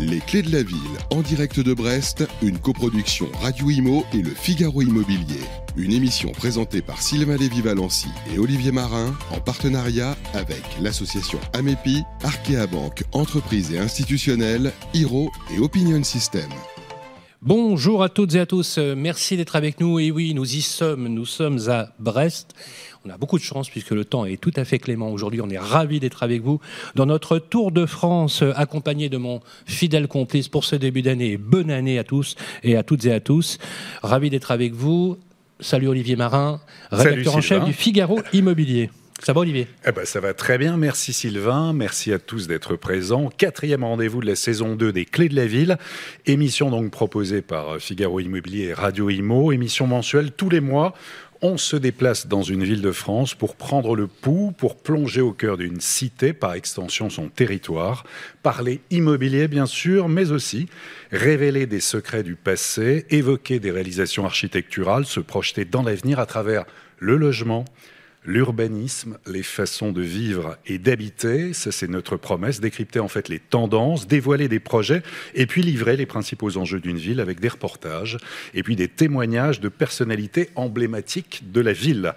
Les clés de la ville, en direct de Brest, une coproduction Radio Imo et le Figaro Immobilier. Une émission présentée par Sylvain Lévy-Valency et Olivier Marin en partenariat avec l'association Amepi, Arkea Banque, entreprises et institutionnelles, Hiro et Opinion System. Bonjour à toutes et à tous, merci d'être avec nous. Et oui, nous y sommes, nous sommes à Brest. On a beaucoup de chance puisque le temps est tout à fait clément. Aujourd'hui, on est ravis d'être avec vous dans notre Tour de France, accompagné de mon fidèle complice pour ce début d'année. Bonne année à tous et à toutes et à tous. Ravi d'être avec vous. Salut Olivier Marin, rédacteur en chef du Figaro Immobilier. Ça va Olivier? Eh ben, Ça va très bien, merci Sylvain, merci à tous d'être présents. Quatrième rendez-vous de la saison 2 des Clés de la Ville, émission donc proposée par Figaro Immobilier et Radio Imo, émission mensuelle tous les mois. On se déplace dans une ville de France pour prendre le pouls, pour plonger au cœur d'une cité, par extension son territoire, parler immobilier bien sûr, mais aussi révéler des secrets du passé, évoquer des réalisations architecturales, se projeter dans l'avenir à travers le logement, l'urbanisme, les façons de vivre et d'habiter, ça c'est notre promesse, décrypter en fait les tendances, dévoiler des projets et puis livrer les principaux enjeux d'une ville avec des reportages et puis des témoignages de personnalités emblématiques de la ville.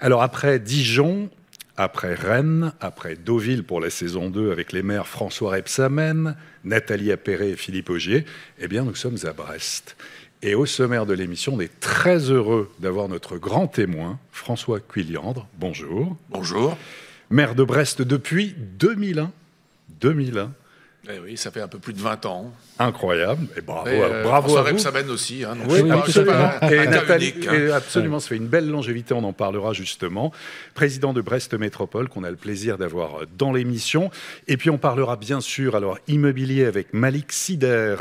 Alors après Dijon, après Rennes, après Deauville pour la saison 2 avec les maires François Repsamen, Nathalie Appéré et Philippe Augier, eh bien nous sommes à Brest. Et au sommaire de l'émission, on est très heureux d'avoir notre grand témoin, François Cuilliandre. Bonjour. Bonjour. Maire de Brest depuis 2001. 2001. Eh oui, ça fait un peu plus de 20 ans. Incroyable. Et bravo, Et euh, bravo à vous. Aussi. Hein, oui, oui, absolument. Pas, et Nathalie, unique, hein. et absolument, ça fait une belle longévité, on en parlera justement. Président de Brest Métropole, qu'on a le plaisir d'avoir dans l'émission. Et puis on parlera bien sûr, alors, immobilier avec Malik Sider,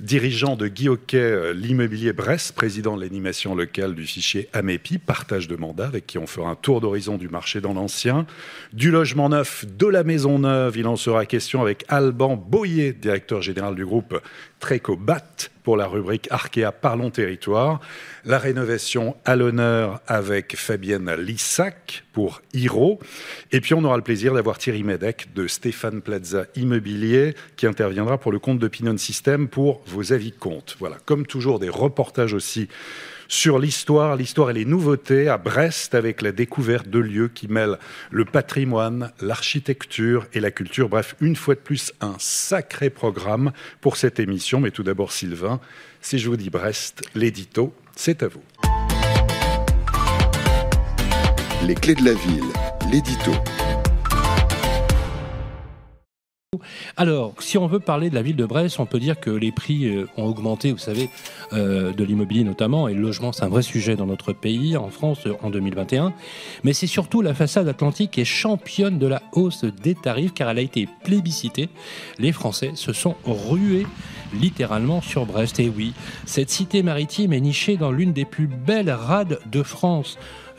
dirigeant de Guy Hockey, l'immobilier Brest, président de l'animation locale du fichier Amepi, partage de mandat, avec qui on fera un tour d'horizon du marché dans l'ancien. Du logement neuf, de la maison neuve, il en sera question avec Alban Boyer, directeur général du groupe Trécobat pour la rubrique Arkea Parlons Territoire. La rénovation à l'honneur avec Fabienne Lissac pour Hiro. Et puis on aura le plaisir d'avoir Thierry Medec de Stéphane Plaza Immobilier qui interviendra pour le compte de System pour vos avis comptes. Voilà, comme toujours des reportages aussi sur l'histoire, l'histoire et les nouveautés à Brest avec la découverte de lieux qui mêlent le patrimoine, l'architecture et la culture. Bref, une fois de plus, un sacré programme pour cette émission. Mais tout d'abord, Sylvain, si je vous dis Brest, l'édito, c'est à vous. Les clés de la ville, l'édito. Alors, si on veut parler de la ville de Brest, on peut dire que les prix euh, ont augmenté, vous savez, euh, de l'immobilier notamment, et le logement, c'est un vrai sujet dans notre pays, en France, euh, en 2021. Mais c'est surtout la façade atlantique qui est championne de la hausse des tarifs, car elle a été plébiscitée. Les Français se sont rués littéralement sur Brest. Et oui, cette cité maritime est nichée dans l'une des plus belles rades de France.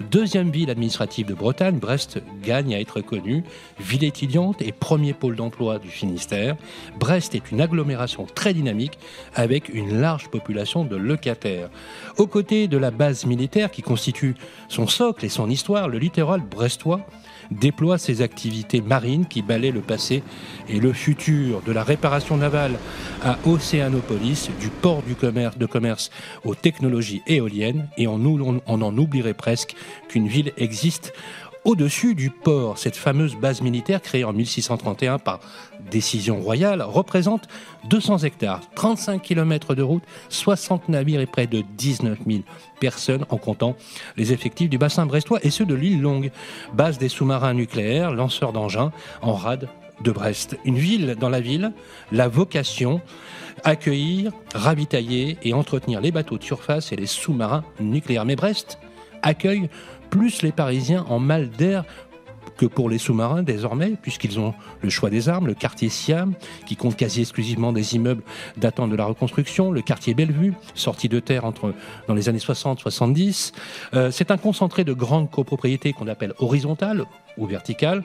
Deuxième ville administrative de Bretagne, Brest gagne à être connue, ville étudiante et premier pôle d'emploi du Finistère. Brest est une agglomération très dynamique avec une large population de locataires. Aux côtés de la base militaire qui constitue son socle et son histoire, le littoral brestois déploie ses activités marines qui balaient le passé et le futur, de la réparation navale à Océanopolis, du port de commerce aux technologies éoliennes, et on en oublierait presque qu'une ville existe au-dessus du port. Cette fameuse base militaire créée en 1631 par décision royale représente 200 hectares, 35 km de route, 60 navires et près de 19 000 personnes en comptant les effectifs du bassin brestois et ceux de l'île Longue, base des sous-marins nucléaires, lanceurs d'engins en rade de Brest. Une ville dans la ville, la vocation accueillir, ravitailler et entretenir les bateaux de surface et les sous-marins nucléaires. Mais Brest accueille plus les Parisiens en mal d'air que pour les sous-marins désormais, puisqu'ils ont le choix des armes, le quartier Siam, qui compte quasi exclusivement des immeubles datant de la reconstruction, le quartier Bellevue, sorti de terre dans les années 60-70. Euh, c'est un concentré de grandes copropriétés qu'on appelle horizontales ou verticales.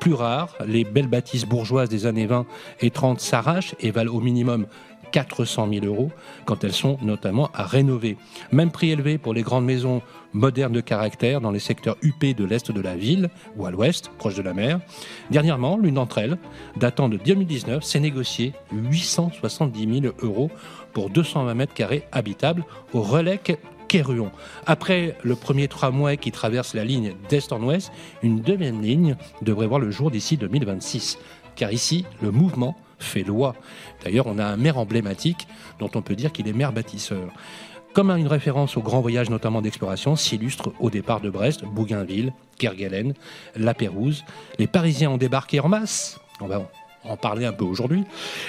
Plus rares, les belles bâtisses bourgeoises des années 20 et 30 s'arrachent et valent au minimum 400 000 euros quand elles sont notamment à rénover. Même prix élevé pour les grandes maisons modernes de caractère dans les secteurs UP de l'est de la ville ou à l'ouest, proche de la mer. Dernièrement, l'une d'entre elles, datant de 2019, s'est négociée 870 000 euros pour 220 mètres carrés habitables au relais Kéruon. Après le premier tramway qui traverse la ligne d'est en ouest, une deuxième ligne devrait voir le jour d'ici 2026. Car ici, le mouvement fait loi. D'ailleurs, on a un maire emblématique dont on peut dire qu'il est maire bâtisseur. Comme une référence au grand voyage notamment d'exploration s'illustre au départ de Brest, Bougainville, Kerguelen, La Pérouse. Les Parisiens ont débarqué en masse. On va en parler un peu aujourd'hui.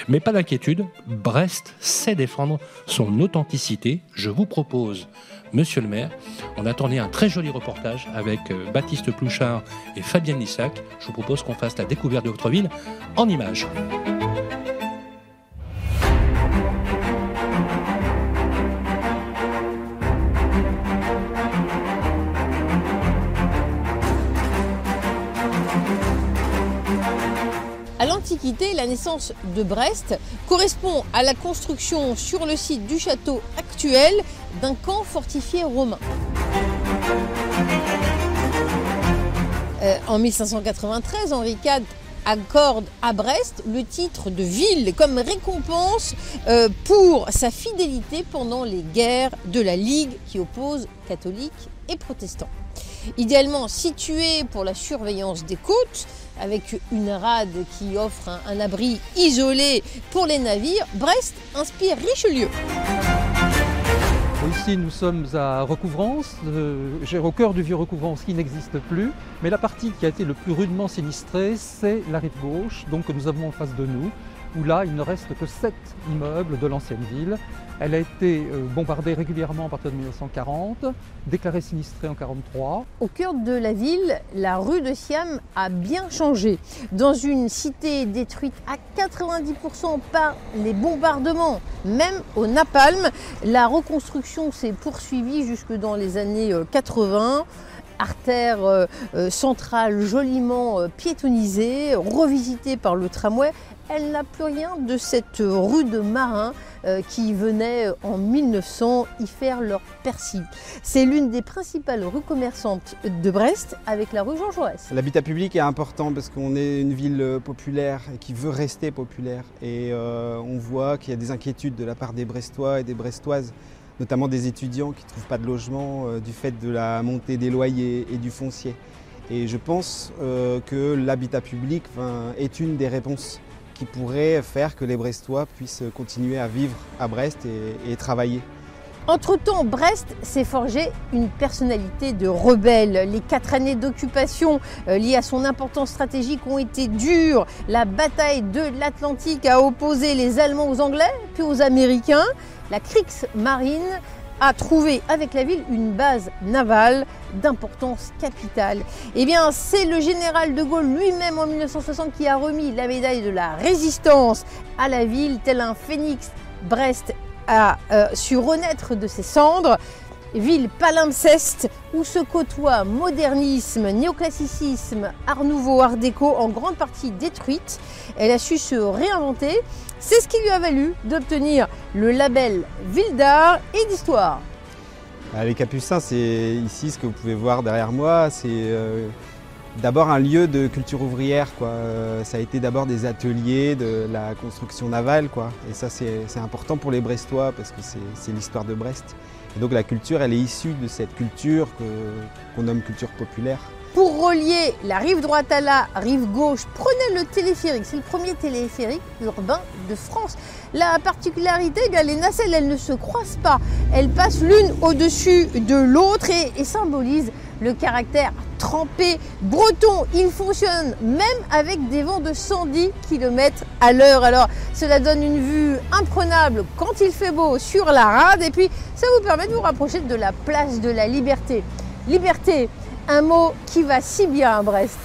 Mais pas d'inquiétude, Brest sait défendre son authenticité. Je vous propose, monsieur le maire, on a tourné un très joli reportage avec euh, Baptiste Plouchard et Fabienne Lissac. Je vous propose qu'on fasse la découverte de votre ville en images. La naissance de Brest correspond à la construction sur le site du château actuel d'un camp fortifié romain. Euh, en 1593, Henri IV accorde à Brest le titre de ville comme récompense euh, pour sa fidélité pendant les guerres de la Ligue qui oppose catholiques et protestants. Idéalement situé pour la surveillance des côtes, avec une rade qui offre un, abri isolé pour les navires, Brest inspire Richelieu. Ici, nous sommes à Recouvrance, euh, au cœur du vieux Recouvrance qui n'existe plus, mais la partie qui a été le plus rudement sinistrée, c'est la rive gauche, donc que nous avons en face de nous, où là, il ne reste que sept immeubles de l'ancienne ville. Elle a été euh, bombardée régulièrement à partir de 1940, déclarée sinistrée en 1943. Au cœur de la ville, la rue de Siam a bien changé. Dans une cité détruite à 90% par les bombardements, même au napalm, la reconstruction s'est poursuivie jusque dans les années euh, 80 artère euh, euh, centrale joliment euh, piétonnisée, revisitée par le tramway. Elle n'a plus rien de cette rue de Marin euh, qui venait en 1900 y faire leur persil. C'est l'une des principales rues commerçantes de Brest avec la rue Jean Jaurès. L'habitat public est important parce qu'on est une ville euh, populaire et qui veut rester populaire. Et euh, on voit qu'il y a des inquiétudes de la part des Brestois et des Brestoises, notamment des étudiants qui ne trouvent pas de logement euh, du fait de la montée des loyers et du foncier. Et je pense euh, que l'habitat public est une des réponses qui pourrait faire que les Brestois puissent continuer à vivre à Brest et, travailler. Entre-temps, Brest s'est forgé une personnalité de rebelle. Les quatre années d'occupation euh, liées à son importance stratégique ont été dures. La bataille de l'Atlantique a opposé les Allemands aux Anglais, puis aux Américains. La Kriegsmarine a trouvé avec la ville une base navale d'importance capitale. Eh bien, c'est le général de Gaulle lui-même en 1960 qui a remis la médaille de la résistance à la ville, tel un phénix. Brest a euh, su renaître de ses cendres. Ville palimpseste où se côtoient modernisme, néoclassicisme, art nouveau, art déco en grande partie détruite. Elle a su se réinventer. C'est ce qui lui a valu d'obtenir le label Ville d'art et d'histoire. Ah, Les Capucins, c'est ici ce que vous pouvez voir derrière moi. C'est euh, d'abord un lieu de culture ouvrière. Euh, Ça a été d'abord des ateliers de la construction navale. Et ça, c'est important pour les Brestois parce que c'est l'histoire de Brest. Et donc la culture, elle est issue de cette culture qu'on nomme culture populaire. Pour relier la rive droite à la rive gauche, prenez le téléphérique. C'est le premier téléphérique urbain de France. La particularité, les nacelles, elles ne se croisent pas. Elles passent l'une au-dessus de l'autre et symbolisent le caractère trempé breton. Il fonctionne même avec des vents de 110 km à l'heure. Alors, cela donne une vue imprenable quand il fait beau sur la rade et puis ça vous permet de vous rapprocher de la place de la liberté. Liberté, un mot qui va si bien à Brest.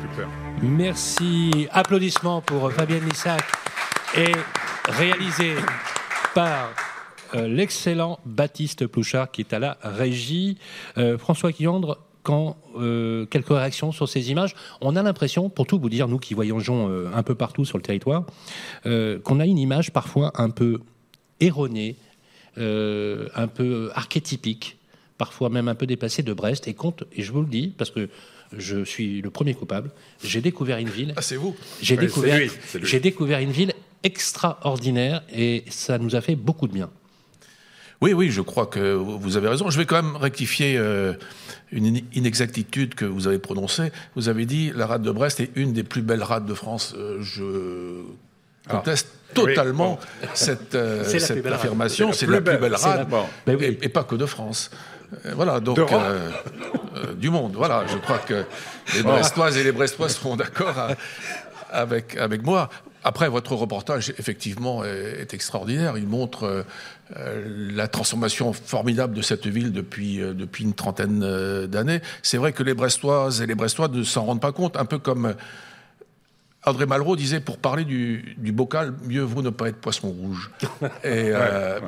Super. Merci. Applaudissements pour Fabienne Lissac et réalisé par l'excellent Baptiste Plouchard qui est à la régie. Euh, François Quillandre, quand euh, quelques réactions sur ces images? On a l'impression, pour tout vous dire, nous qui voyageons euh, un peu partout sur le territoire, euh, qu'on a une image parfois un peu erronée, euh, un peu archétypique, parfois même un peu déplacée de Brest. Et compte, et je vous le dis parce que je suis le premier coupable. J'ai découvert une ville. Ah, c'est vous? J'ai découvert, lui, lui. découvert une ville extraordinaire et ça nous a fait beaucoup de bien. Oui, oui, je crois que vous avez raison. Je vais quand même rectifier euh, une in- inexactitude que vous avez prononcée. Vous avez dit la rade de Brest est une des plus belles rades de France. Euh, je conteste oui, totalement cette, euh, C'est la cette plus belle rade. affirmation. C'est la plus belle. la- rade, bon. Ben et, et pas que de France. Voilà, donc euh, euh, du monde. Voilà, je crois que les Brestoises et les Brestois seront d'accord à- avec, avec moi. Après, votre reportage, effectivement, est, extraordinaire. Il montre euh, euh, la transformation formidable de cette ville depuis, euh, depuis une trentaine d'années. C'est vrai que les Brestoises et les Brestois ne s'en rendent pas compte, un peu comme André Malraux disait, pour parler du, du bocal, mieux vaut ne pas être poisson rouge. Et, euh,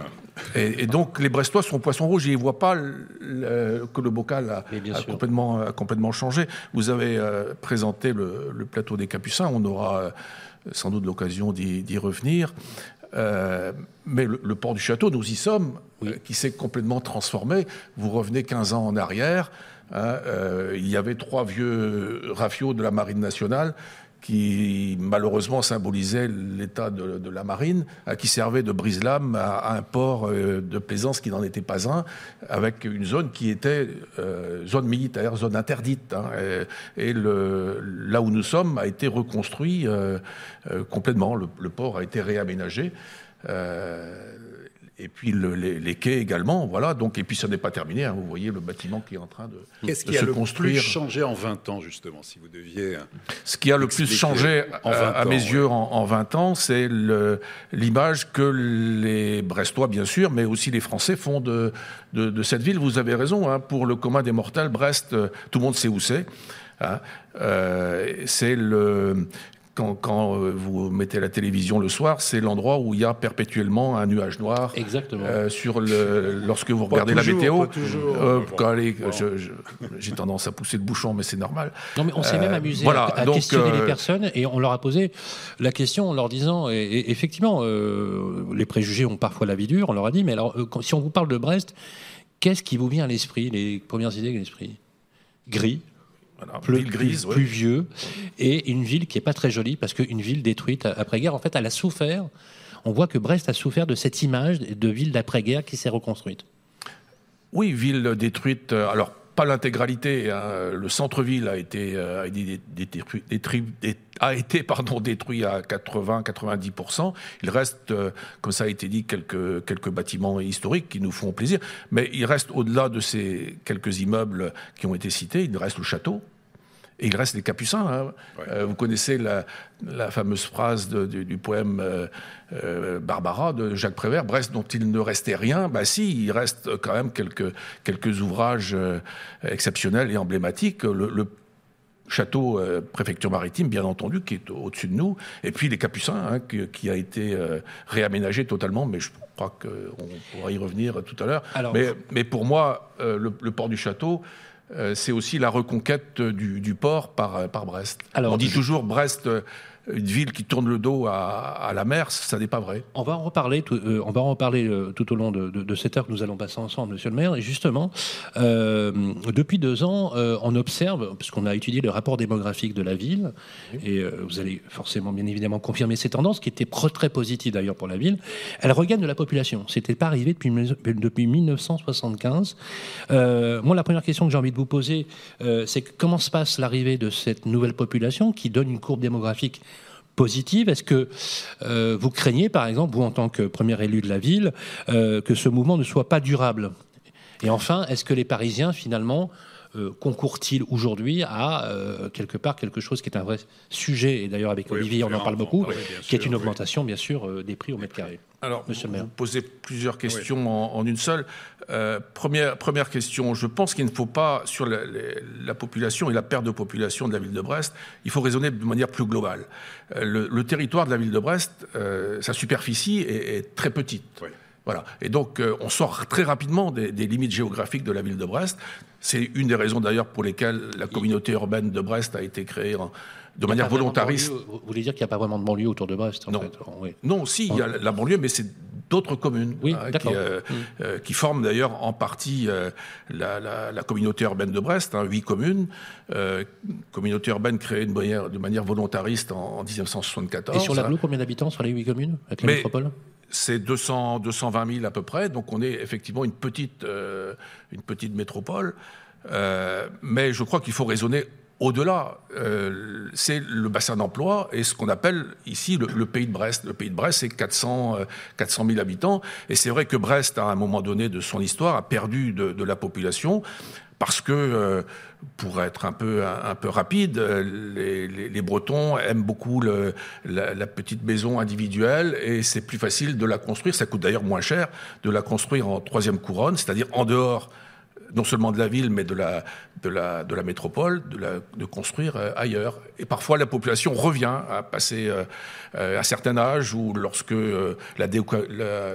et, et donc, les Brestois sont poisson rouge, ils ne voient pas le- le- que le bocal a, complètement, a complètement changé. Vous avez euh, présenté le, le plateau des Capucins, on aura sans doute l'occasion d'y revenir. Euh, mais le, le port du château, nous y sommes, euh, qui s'est complètement transformé. Vous revenez 15 ans en arrière, hein, euh, il y avait trois vieux rafiaux de la Marine nationale qui malheureusement symbolisaient l'état de, la marine, qui servait de brise-lame à, un port euh, de plaisance qui n'en était pas un, avec une zone qui était euh, zone militaire, zone interdite. hein. et là où nous sommes a été reconstruit euh, complètement. Le, port a été réaménagé. Et puis le- les, les quais également, voilà. Donc et puis ça n'est pas terminé. hein. Vous voyez le bâtiment qui est en train de, Qu'est-ce de qui a se le construire. plus changé en 20 ans, justement, si vous deviez... euh, Ce qui a le plus changé En euh, 20 à mes yeux en, en 20 ans, c'est l'image que les Brestois, bien sûr, mais aussi les Français font de, de, de cette ville. Vous avez raison, hein, pour le commun des mortels, Brest, euh, tout le monde sait où c'est. hein. Euh, c'est le quand, quand, euh, vous mettez la télévision le soir, c'est l'endroit où il y a perpétuellement un nuage noir. Exactement. euh, sur le, lorsque vous Pas regardez la météo, pas toujours. Euh, j'ai tendance à pousser le bouchon, mais c'est normal. Non, mais on s'est Euh, même amusé voilà, à, à donc, questionner euh, les personnes et on leur a posé la question en leur disant, et, et effectivement, euh, les préjugés ont parfois la vie dure, on leur a dit, mais alors, euh, quand- si on vous parle de Brest, qu'est-ce qui vous vient à l'esprit, les premières idées à l'esprit? Gris, Voilà, pleu- ville grise, plus, ouais. pluvieux, et une ville qui est pas très jolie, parce qu'une ville détruite après-guerre, en fait, elle a souffert. On voit que Brest a souffert de cette image de ville d'après-guerre qui s'est reconstruite. Oui, ville détruite. euh, Alors, pas l'intégralité. hein, Le centre-ville a été, euh, a été, pardon, détruit à 80-90%. Il reste, euh, comme ça a été dit, quelques, quelques bâtiments historiques qui nous font plaisir. Mais il reste, au-delà de ces quelques immeubles qui ont été cités, il reste le château. Et il reste les Capucins. hein. Ouais. Euh, vous connaissez la, la fameuse phrase de- du, du poème euh, euh, Barbara de Jacques Prévert, Brest dont il ne restait rien. Bah si, il reste quand même quelques, quelques ouvrages exceptionnels et emblématiques. Le, le château euh, préfecture maritime, bien entendu, qui est au- au-dessus de nous. Et puis les Capucins, hein, qui, qui a été euh, réaménagé totalement, mais je crois qu'on pourra y revenir tout à l'heure. Mais, mais pour moi, euh, le, le port du château, c'est aussi la reconquête du, du port par, euh, par Brest. Alors, On dit toujours Brest, euh, une ville qui tourne le dos à, à la mer, ça n'est pas vrai. On va en reparler, tout, euh, on va en reparler euh, tout au long de, de- de cette heure que nous allons passer ensemble, Monsieur le Maire. Et justement, euh, depuis deux ans, on observe, puisqu'on a étudié le rapport démographique de la ville, et vous allez forcément, bien évidemment, confirmer ces tendances, qui étaient très positives d'ailleurs pour la ville. Elle regagne de la population. C'était pas arrivé depuis, depuis 1975. Euh, moi, la première question que j'ai envie de vous poser, c'est comment se passe l'arrivée de cette nouvelle population qui donne une courbe démographique positive. Est-ce que euh, vous craignez, par exemple, vous en tant que premier élu de la ville, euh, que ce mouvement ne soit pas durable? Et enfin, est-ce que les Parisiens, finalement, euh, concourent-ils aujourd'hui à euh, quelque part quelque chose qui est un vrai sujet, et d'ailleurs avec Oui, Olivier on en parle beaucoup, bien qui est une oui. augmentation bien sûr euh, des prix au mètre carré Alors, Monsieur le maire. vous posez plusieurs questions en, en une seule. Euh, première, première question, je pense qu'il ne faut pas, sur la, les- la population et la perte de population de la ville de Brest, il faut raisonner de manière plus globale. Euh, le, le territoire de la ville de Brest, euh, sa superficie est, est très petite. Oui. Voilà. Et donc, euh, on sort très rapidement des, limites géographiques de la ville de Brest. C'est une des raisons d'ailleurs pour lesquelles la communauté urbaine de Brest a été créée de manière volontariste. vous voulez dire qu'il n'y a pas vraiment de banlieue autour de Brest non. non, si, il y a la banlieue, mais c'est d'autres communes hein, qui, euh, mm. euh, qui, forment d'ailleurs en partie la, communauté urbaine de Brest, hein, huit communes, communauté urbaine créée de manière, de manière volontariste en, 1974. Et sur l'agglo, combien d'habitants sur les huit communes avec la métropole? C'est 200, 220 000 à peu près, donc on est effectivement une petite, euh, une petite métropole. Euh, mais je crois qu'il faut raisonner au-delà. Euh, c'est le bassin d'emploi et ce qu'on appelle ici le, pays de Brest. Le pays de Brest, c'est 400, 400 000 habitants. Et c'est vrai que Brest, à un moment donné de son histoire, a perdu de la parce que pour être un peu, un, peu rapide, les, Bretons aiment beaucoup la, petite maison individuelle et c'est plus facile de la construire. Ça coûte d'ailleurs moins cher de la construire en troisième couronne, c'est-à-dire en dehors non seulement de la ville, mais de la, de la, de la métropole, de, la, de construire euh, ailleurs. Et parfois, la population revient à passer à euh, un certain âge ou lorsque euh, la, la,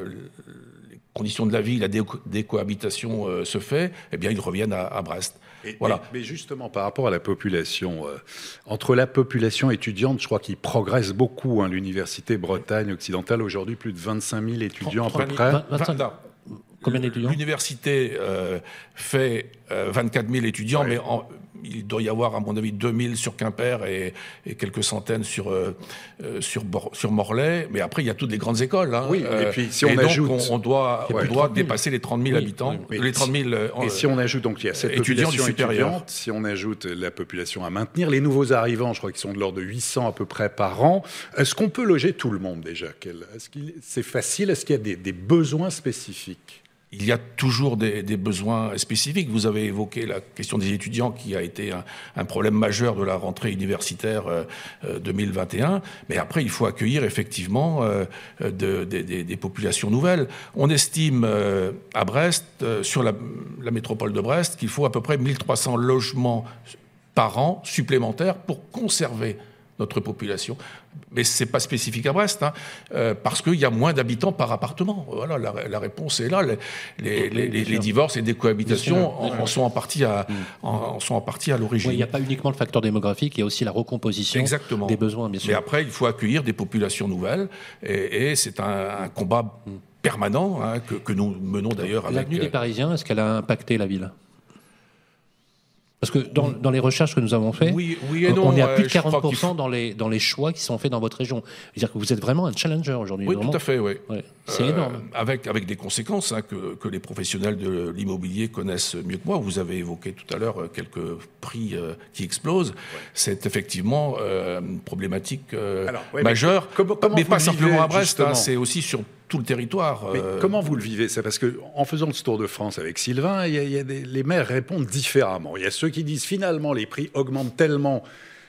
conditions de la vie, la décohabitation se fait, eh bien, ils reviennent à Brest voilà. Mais, justement, par rapport à la population, euh, entre la population étudiante, je crois qu'il progresse beaucoup. Hein, L'université Bretagne occidentale, aujourd'hui, plus de 25 000 étudiants à peu près. Combien d'étudiants? L'université euh, fait 24 euh, 000 étudiants, mais en, il doit y avoir, à mon avis, 2000 sur Quimper et, quelques centaines sur, euh, euh, sur, sur Morlaix. Mais après, il y a toutes les grandes écoles. Hein. Oui, et euh, puis si on ajoute. On, doit, on doit dépasser les 30 000 habitants. les 30 000, et si on ajoute, donc il y a cette étudiants population étudiante, si on ajoute la population à maintenir, les nouveaux arrivants, je crois qu'ils sont de l'ordre de 800 à peu près par an, est-ce qu'on peut loger tout le monde déjà? Est-ce c'est facile? Est-ce qu'il y a des besoins spécifiques? Il y a toujours des, besoins spécifiques. Vous avez évoqué la question des étudiants qui a été un, problème majeur de la rentrée universitaire 2021. Euh, euh, Mais après, il faut accueillir effectivement euh, des, populations nouvelles. On estime à Brest, sur la, la métropole de Brest, qu'il faut à peu près 1300 logements par an supplémentaires pour conserver notre population. Mais ce n'est pas spécifique à Brest, hein, euh, parce qu'il y a moins d'habitants par appartement. Voilà, la, réponse est là. Les, divorces et des cohabitations en, sont en partie à, en, sont en partie à l'origine. il n'y a pas uniquement le facteur démographique, il y a aussi la recomposition des besoins, bien sûr. Mais après, il faut accueillir des populations nouvelles, et, c'est un, combat mm. permanent hein, que, nous menons d'ailleurs avec... L'avenue des Parisiens, est-ce qu'elle a impacté la ville? Parce que dans, les recherches que nous avons faites, on est à plus de 40% dans les, dans les choix qui sont faits dans votre région. C'est-à-dire que vous êtes vraiment un challenger aujourd'hui. Oui, tout à fait, oui. C'est énorme. Euh, avec, avec des conséquences hein, que, que, les professionnels de l'immobilier connaissent mieux que moi. Vous avez évoqué tout à l'heure euh, quelques prix euh, qui explosent. C'est effectivement une problématique majeure, mais, pas simplement à Brest, hein, c'est aussi sur tout le territoire. Mais comment vous le vivez C'est parce que en faisant le Tour de France avec Sylvain, il y a, les maires répondent différemment. Il y a ceux qui disent finalement les prix augmentent tellement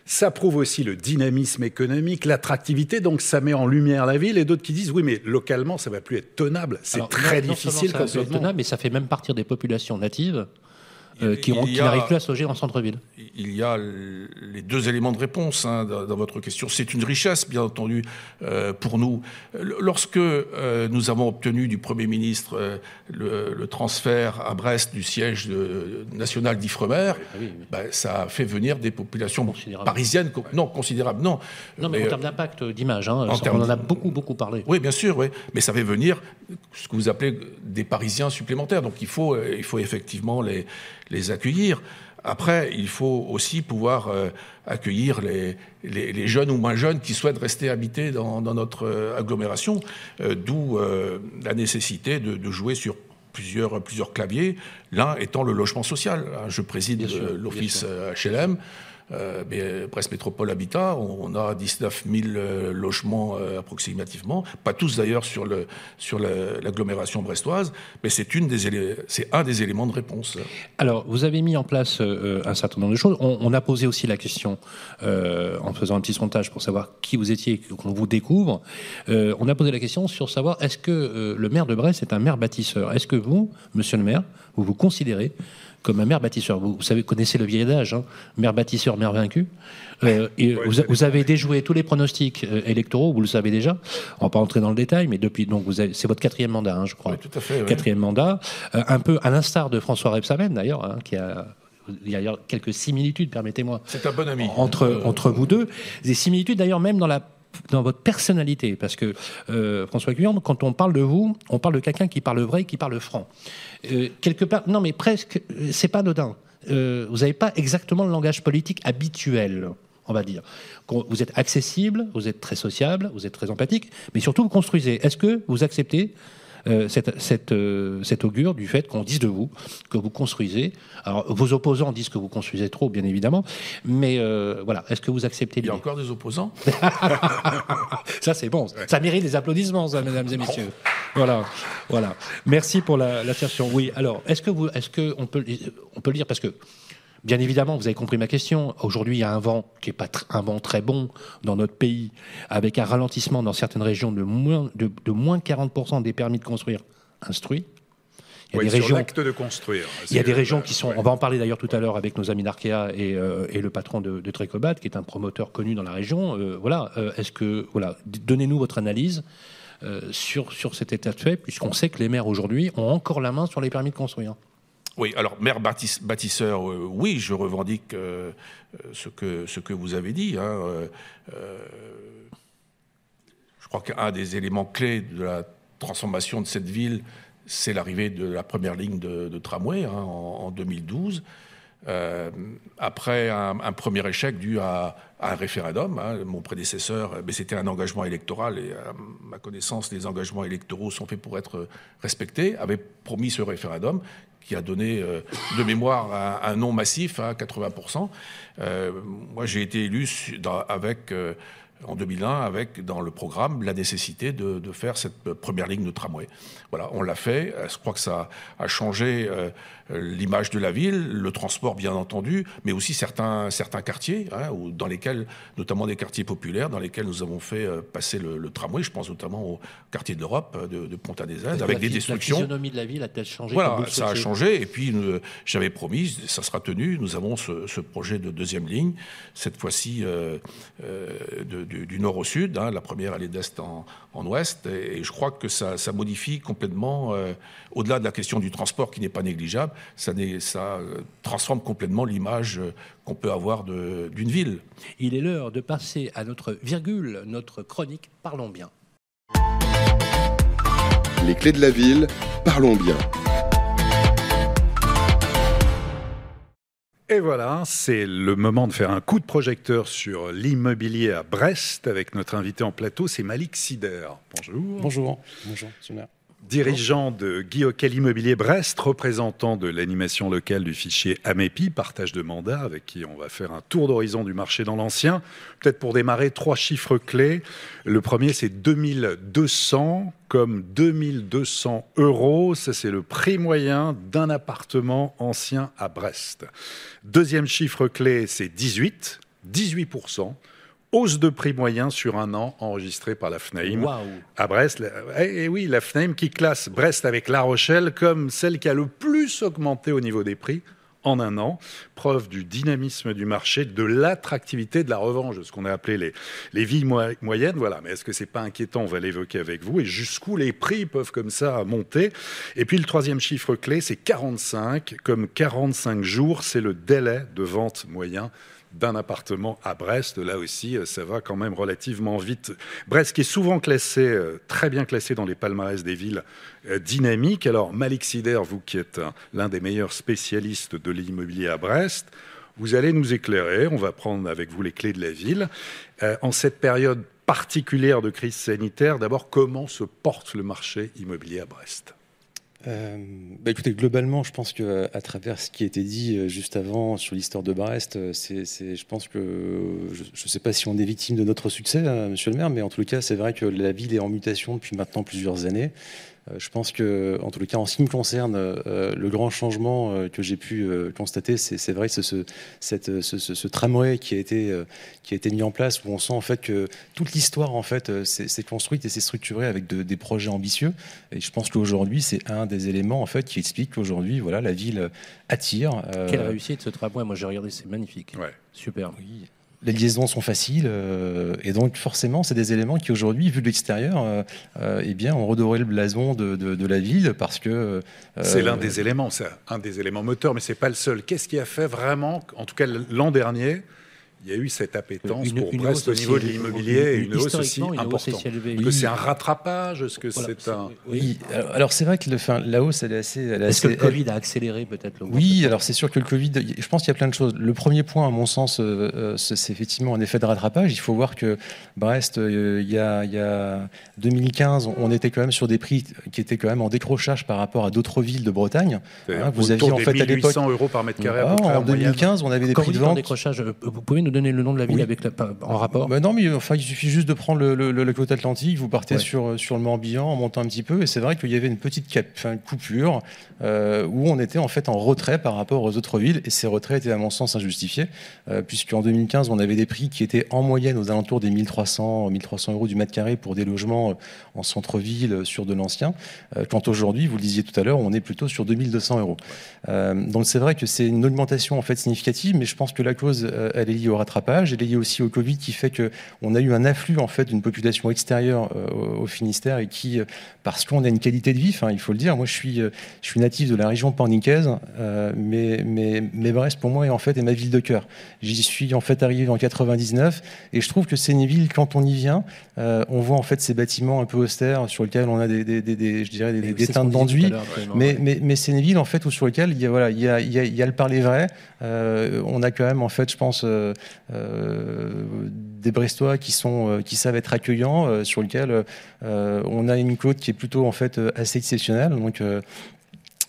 ça prouve aussi le dynamisme économique, l'attractivité, donc ça met en lumière la ville. Et d'autres qui disent oui, mais localement, ça va plus être tenable. C'est très difficile. ça va être tenable, mais ça fait même partir des populations natives euh, qui, n'arrivent plus à se loger en centre-ville. Il y a les deux éléments de réponse hein, dans, votre question. C'est une richesse, bien entendu, euh, pour nous. Lorsque euh, nous avons obtenu du Premier ministre le, transfert à Brest du siège national d'Ifremer, ah bah, ça a fait venir des populations parisiennes, non, considérables, non. Non, mais, en termes d'impact d'image, hein, on en a beaucoup, beaucoup parlé. Oui, bien sûr, oui. mais ça fait venir ce que vous appelez des Parisiens supplémentaires. Donc il faut, il faut effectivement les les accueillir. Après, il faut aussi pouvoir euh, accueillir les, les, jeunes ou moins jeunes qui souhaitent rester habités dans, notre euh, agglomération, euh, d'où la nécessité de, jouer sur plusieurs, plusieurs claviers, l'un étant le logement social. Je préside l'office HLM. Euh, mais Brest Métropole Habitat, on a 19 000 euh, logements euh, approximativement, pas tous d'ailleurs sur, sur l'agglomération brestoise, mais c'est, une des c'est un des éléments de réponse. Alors, vous avez mis en place un certain nombre de choses. On, a posé aussi la question, en faisant un petit sondage pour savoir qui vous étiez, qu'on vous découvre, on a posé la question sur savoir est-ce que le maire de Brest est un maire bâtisseur? Est-ce que vous, monsieur le maire, vous vous considérez comme un maire bâtisseur. Vous, savez, connaissez le vieil adage, hein, maire bâtisseur, maire vaincu. Euh, et vous, avez déjoué tous les pronostics euh, électoraux, vous le savez déjà. On va pas entrer dans le détail, mais depuis, donc vous c'est votre quatrième mandat, hein, je crois. tout à fait. Quatrième mandat, euh, un peu à l'instar de François Rebsamen d'ailleurs, hein, qui a il y a quelques similitudes, permettez-moi. C'est un bon ami. Entre, entre vous deux. Des similitudes d'ailleurs même dans la dans votre personnalité, parce que François Guyand, quand on parle de vous, on parle de quelqu'un qui parle vrai, qui parle franc. quelque part, non mais presque, c'est pas anodin. vous n'avez pas exactement le langage politique habituel on va dire. Vous êtes accessible, vous êtes très sociable, vous êtes très empathique, mais surtout vous construisez. Est-ce que vous acceptez euh, cette, euh, cet augure du fait qu'on dise de vous que vous construisez. Alors, vos opposants disent que vous construisez trop, bien évidemment, mais euh, voilà, est-ce que vous acceptez Il y a encore des opposants? Ça, c'est bon. Ça mérite des applaudissements, ça, mesdames et messieurs. Voilà, voilà. Merci pour l'assertion. oui, alors, est-ce que vous, est-ce que on peut, on peut le dire parce que Bien évidemment, vous avez compris ma question. Aujourd'hui, il y a un vent qui n'est pas un vent très bon dans notre pays, avec un ralentissement dans certaines régions de moins de, moins 40% des permis de construire instruits. Il y a des régions. de construire. Il y a des régions qui sont. On va en parler d'ailleurs tout à l'heure avec nos amis d'Arkea et, euh, et, le patron de, de qui est un promoteur connu dans la région. Euh, voilà. Euh, est-ce que voilà, donnez-nous votre analyse sur sur cet état de fait, puisqu'on sait que les maires aujourd'hui ont encore la main sur les permis de construire. Oui, alors maire bâtisseur, euh, oui, je revendique euh, ce, que, ce que vous avez dit. Hein, euh, je crois qu'un des éléments clés de la transformation de cette ville, c'est l'arrivée de la première ligne de, tramway hein, en, 2012. après un, premier échec dû à, un référendum, hein, mon prédécesseur, mais c'était un engagement électoral et à ma connaissance, les engagements électoraux sont faits pour être respectés, avait promis ce référendum qui a donné euh, de mémoire un, nom massif à 80%. Euh, moi, j'ai été élu avec euh, en 2001 avec dans le programme la nécessité de, faire cette première ligne de tramway. Voilà, on l'a fait. Je crois que ça a changé l'image de la ville, le transport bien entendu, mais aussi certains, certains quartiers, hein, dans lesquels, notamment des quartiers populaires, dans lesquels nous avons fait euh, passer le, tramway. Je pense notamment au quartier de l'Europe, euh, de, de Ponta des Aides, avec des destructions. La physionomie de la ville a-t-elle changé Voilà, ça a changé. Et puis, j'avais promis, ça sera tenu, nous avons ce, projet de deuxième ligne, cette fois-ci euh, du, nord au sud. Hein. la première, elle est d'est en, ouest. Et, je crois que ça, ça modifie complètement, au-delà de la question du transport qui n'est pas négligeable, ça, ça euh, transforme complètement l'image euh, qu'on peut avoir d'une ville. Il est l'heure de passer à notre virgule, notre chronique Parlons bien. Les clés de la ville, parlons bien. Et voilà, c'est le moment de faire un coup de projecteur sur l'immobilier à Brest avec notre invité en plateau, c'est Malik Sider. Bonjour. Bonjour. Bonjour, dirigeant de Guy Immobilier Brest, représentant de l'animation locale du fichier AMEPI, partage de mandat, avec qui on va faire un tour d'horizon du marché dans l'ancien. Peut-être pour démarrer, trois chiffres clés. Le premier, c'est 2200 comme 2200 euros. Ça, c'est le prix moyen d'un appartement ancien à Brest. Deuxième chiffre clé, c'est 18, 18% hausse de prix moyen sur un an enregistrée par la FNAIM à Brest. Et, oui, la FNAIM qui classe Brest avec La Rochelle comme celle qui a le plus augmenté au niveau des prix en un an, preuve du dynamisme du marché, de l'attractivité de la revanche, de ce qu'on a appelé les, les villes moyennes. Voilà, mais est-ce que c'est pas inquiétant? On va l'évoquer avec vous. Et jusqu'où les prix peuvent comme ça monter? Et puis le troisième chiffre clé, c'est 45. Comme 45 jours, c'est le délai de vente moyen d'un appartement à Brest. Là aussi, euh, ça va quand même relativement vite. Brest qui est souvent classé, euh, très bien classé dans les palmarès des villes euh, dynamiques. Alors, Malik Sider, vous qui êtes l'un des meilleurs spécialistes de l'immobilier à Brest, vous allez nous éclairer. On va prendre avec vous les clés de la ville. en cette période particulière de crise sanitaire, d'abord, comment se porte le marché immobilier à Brest? Euh, bah écoutez, globalement, je pense que à travers ce qui a été dit euh, juste avant sur l'histoire de Brest, euh, je pense que je ne sais pas si on est victime de notre succès, Monsieur le Maire, mais en tout cas, c'est vrai que la ville est en mutation depuis maintenant plusieurs années. Je pense que, en tout cas, en ce qui me concerne, le grand changement que j'ai pu constater, c'est vrai, ce, ce, cette, ce, ce, tramway qui a, été, qui a été mis en place, où on sent en fait que toute l'histoire en fait s'est construite et s'est structurée avec des projets ambitieux. Et je pense qu'aujourd'hui, c'est un des éléments en fait qui explique qu'aujourd'hui, voilà, la ville attire. Quelle réussite ce tramway Moi, j'ai regardé, c'est magnifique. Ouais. Super. Oui les liaisons sont faciles euh, et donc forcément c'est des éléments qui aujourd'hui vu de l'extérieur euh, euh, eh bien ont redoré le blason de, la ville parce que c'est l'un des éléments c'est un des éléments moteurs mais c'est pas le seul. Qu'est-ce qui a fait vraiment en tout cas l'an dernier il y a eu cette appétence pour Brest au niveau de l'immobilier et une hausse aussi importante. que c'est un rattrapage Est-ce que c'est un... Oui, alors c'est vrai que le, la hausse, elle est assez... Est-ce que le Covid a accéléré peut-être Oui, alors c'est sûr que le Covid, je pense qu'il y a plein de choses. Le premier point, à mon sens, euh, euh, c'est effectivement un effet de rattrapage. Il faut voir que Brest, euh, il, y a, il y a 2015, on était quand même sur des prix qui étaient quand même en décrochage par rapport à d'autres villes de Bretagne. Hein, vous aviez en fait à l'époque... euros par mètre carré à peu près, En 2015, on avait des prix de vente... décrochage, vous pouvez nous donner le nom de la ville avec en rapport bah Non, mais enfin, il suffit juste de prendre le, le, côte atlantique, vous partez sur, sur le Morbihan en montant un petit peu, et c'est vrai qu'il y avait une petite cap, coupure euh, où on était en fait en retrait par rapport aux autres villes, et ces retraits étaient à mon sens injustifiés, euh, puisqu'en 2015, on avait des prix qui étaient en moyenne aux alentours des 1300, 1300 euros du mètre carré pour des logements euh, en centre-ville sur de l'ancien, euh, quand aujourd'hui, vous le disiez tout à l'heure, on est plutôt sur 2200 euros. donc c'est vrai que c'est une augmentation en fait significative, mais je pense que la cause, elle est liée au rattrapage, est liée aussi au Covid qui fait qu'on a eu un afflux en fait d'une population extérieure au Finistère et qui, parce qu'on a une qualité de vie, il faut le dire, moi je suis, je suis natif de la région pornicaise, euh, mais, mais, mais, Brest pour moi est en fait est ma ville de cœur. J'y suis en fait arrivé en 99 et je trouve que c'est une ville quand on y vient, euh, on voit en fait ces bâtiments un peu austères sur lesquels on a des, des, des, je dirais des, teintes d'enduit, mais, mais, mais c'est une ville en fait où sur lesquelles il y a voilà il y a, il y a, le parler vrai. Euh, on a quand même en fait je pense des Brestois qui sont qui savent être accueillants, sur lequel on a une côte qui est plutôt en fait assez exceptionnelle. Donc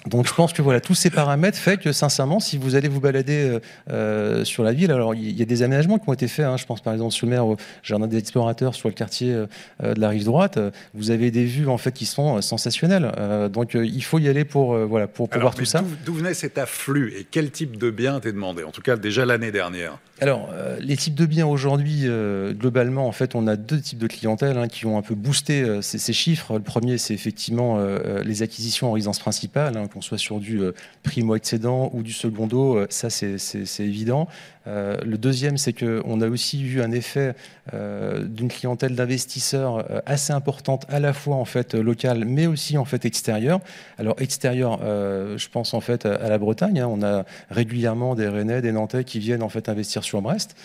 donc je pense que voilà tous ces paramètres fait que sincèrement, si vous allez vous balader euh, euh, sur la ville, alors il y, a des aménagements qui ont été faits. Hein, je pense par exemple sur le maire au jardin des explorateurs sur le quartier euh, de la rive droite. vous avez des vues en fait qui sont sensationnelles. donc il faut y aller pour voilà pour, pour voir tout ça. D'où venait cet afflux et quel type de bien t'es demandé En tout cas déjà l'année dernière? Alors les types de biens aujourd'hui globalement en fait on a deux types de clientèle hein, qui ont un peu boosté ces, ces, chiffres. Le premier c'est effectivement les acquisitions en résidence principale. Hein, qu'on soit sur du euh, primo-excédent ou du secondo, euh, ça c'est évident. Euh, le deuxième, c'est qu'on a aussi vu un effet d'une clientèle d'investisseurs assez importante, à la fois en fait locale, mais aussi en fait extérieure. Alors extérieur, je pense en fait à la Bretagne. Hein. on a régulièrement des Rennais, des Nantais qui viennent en fait investir sur Brest,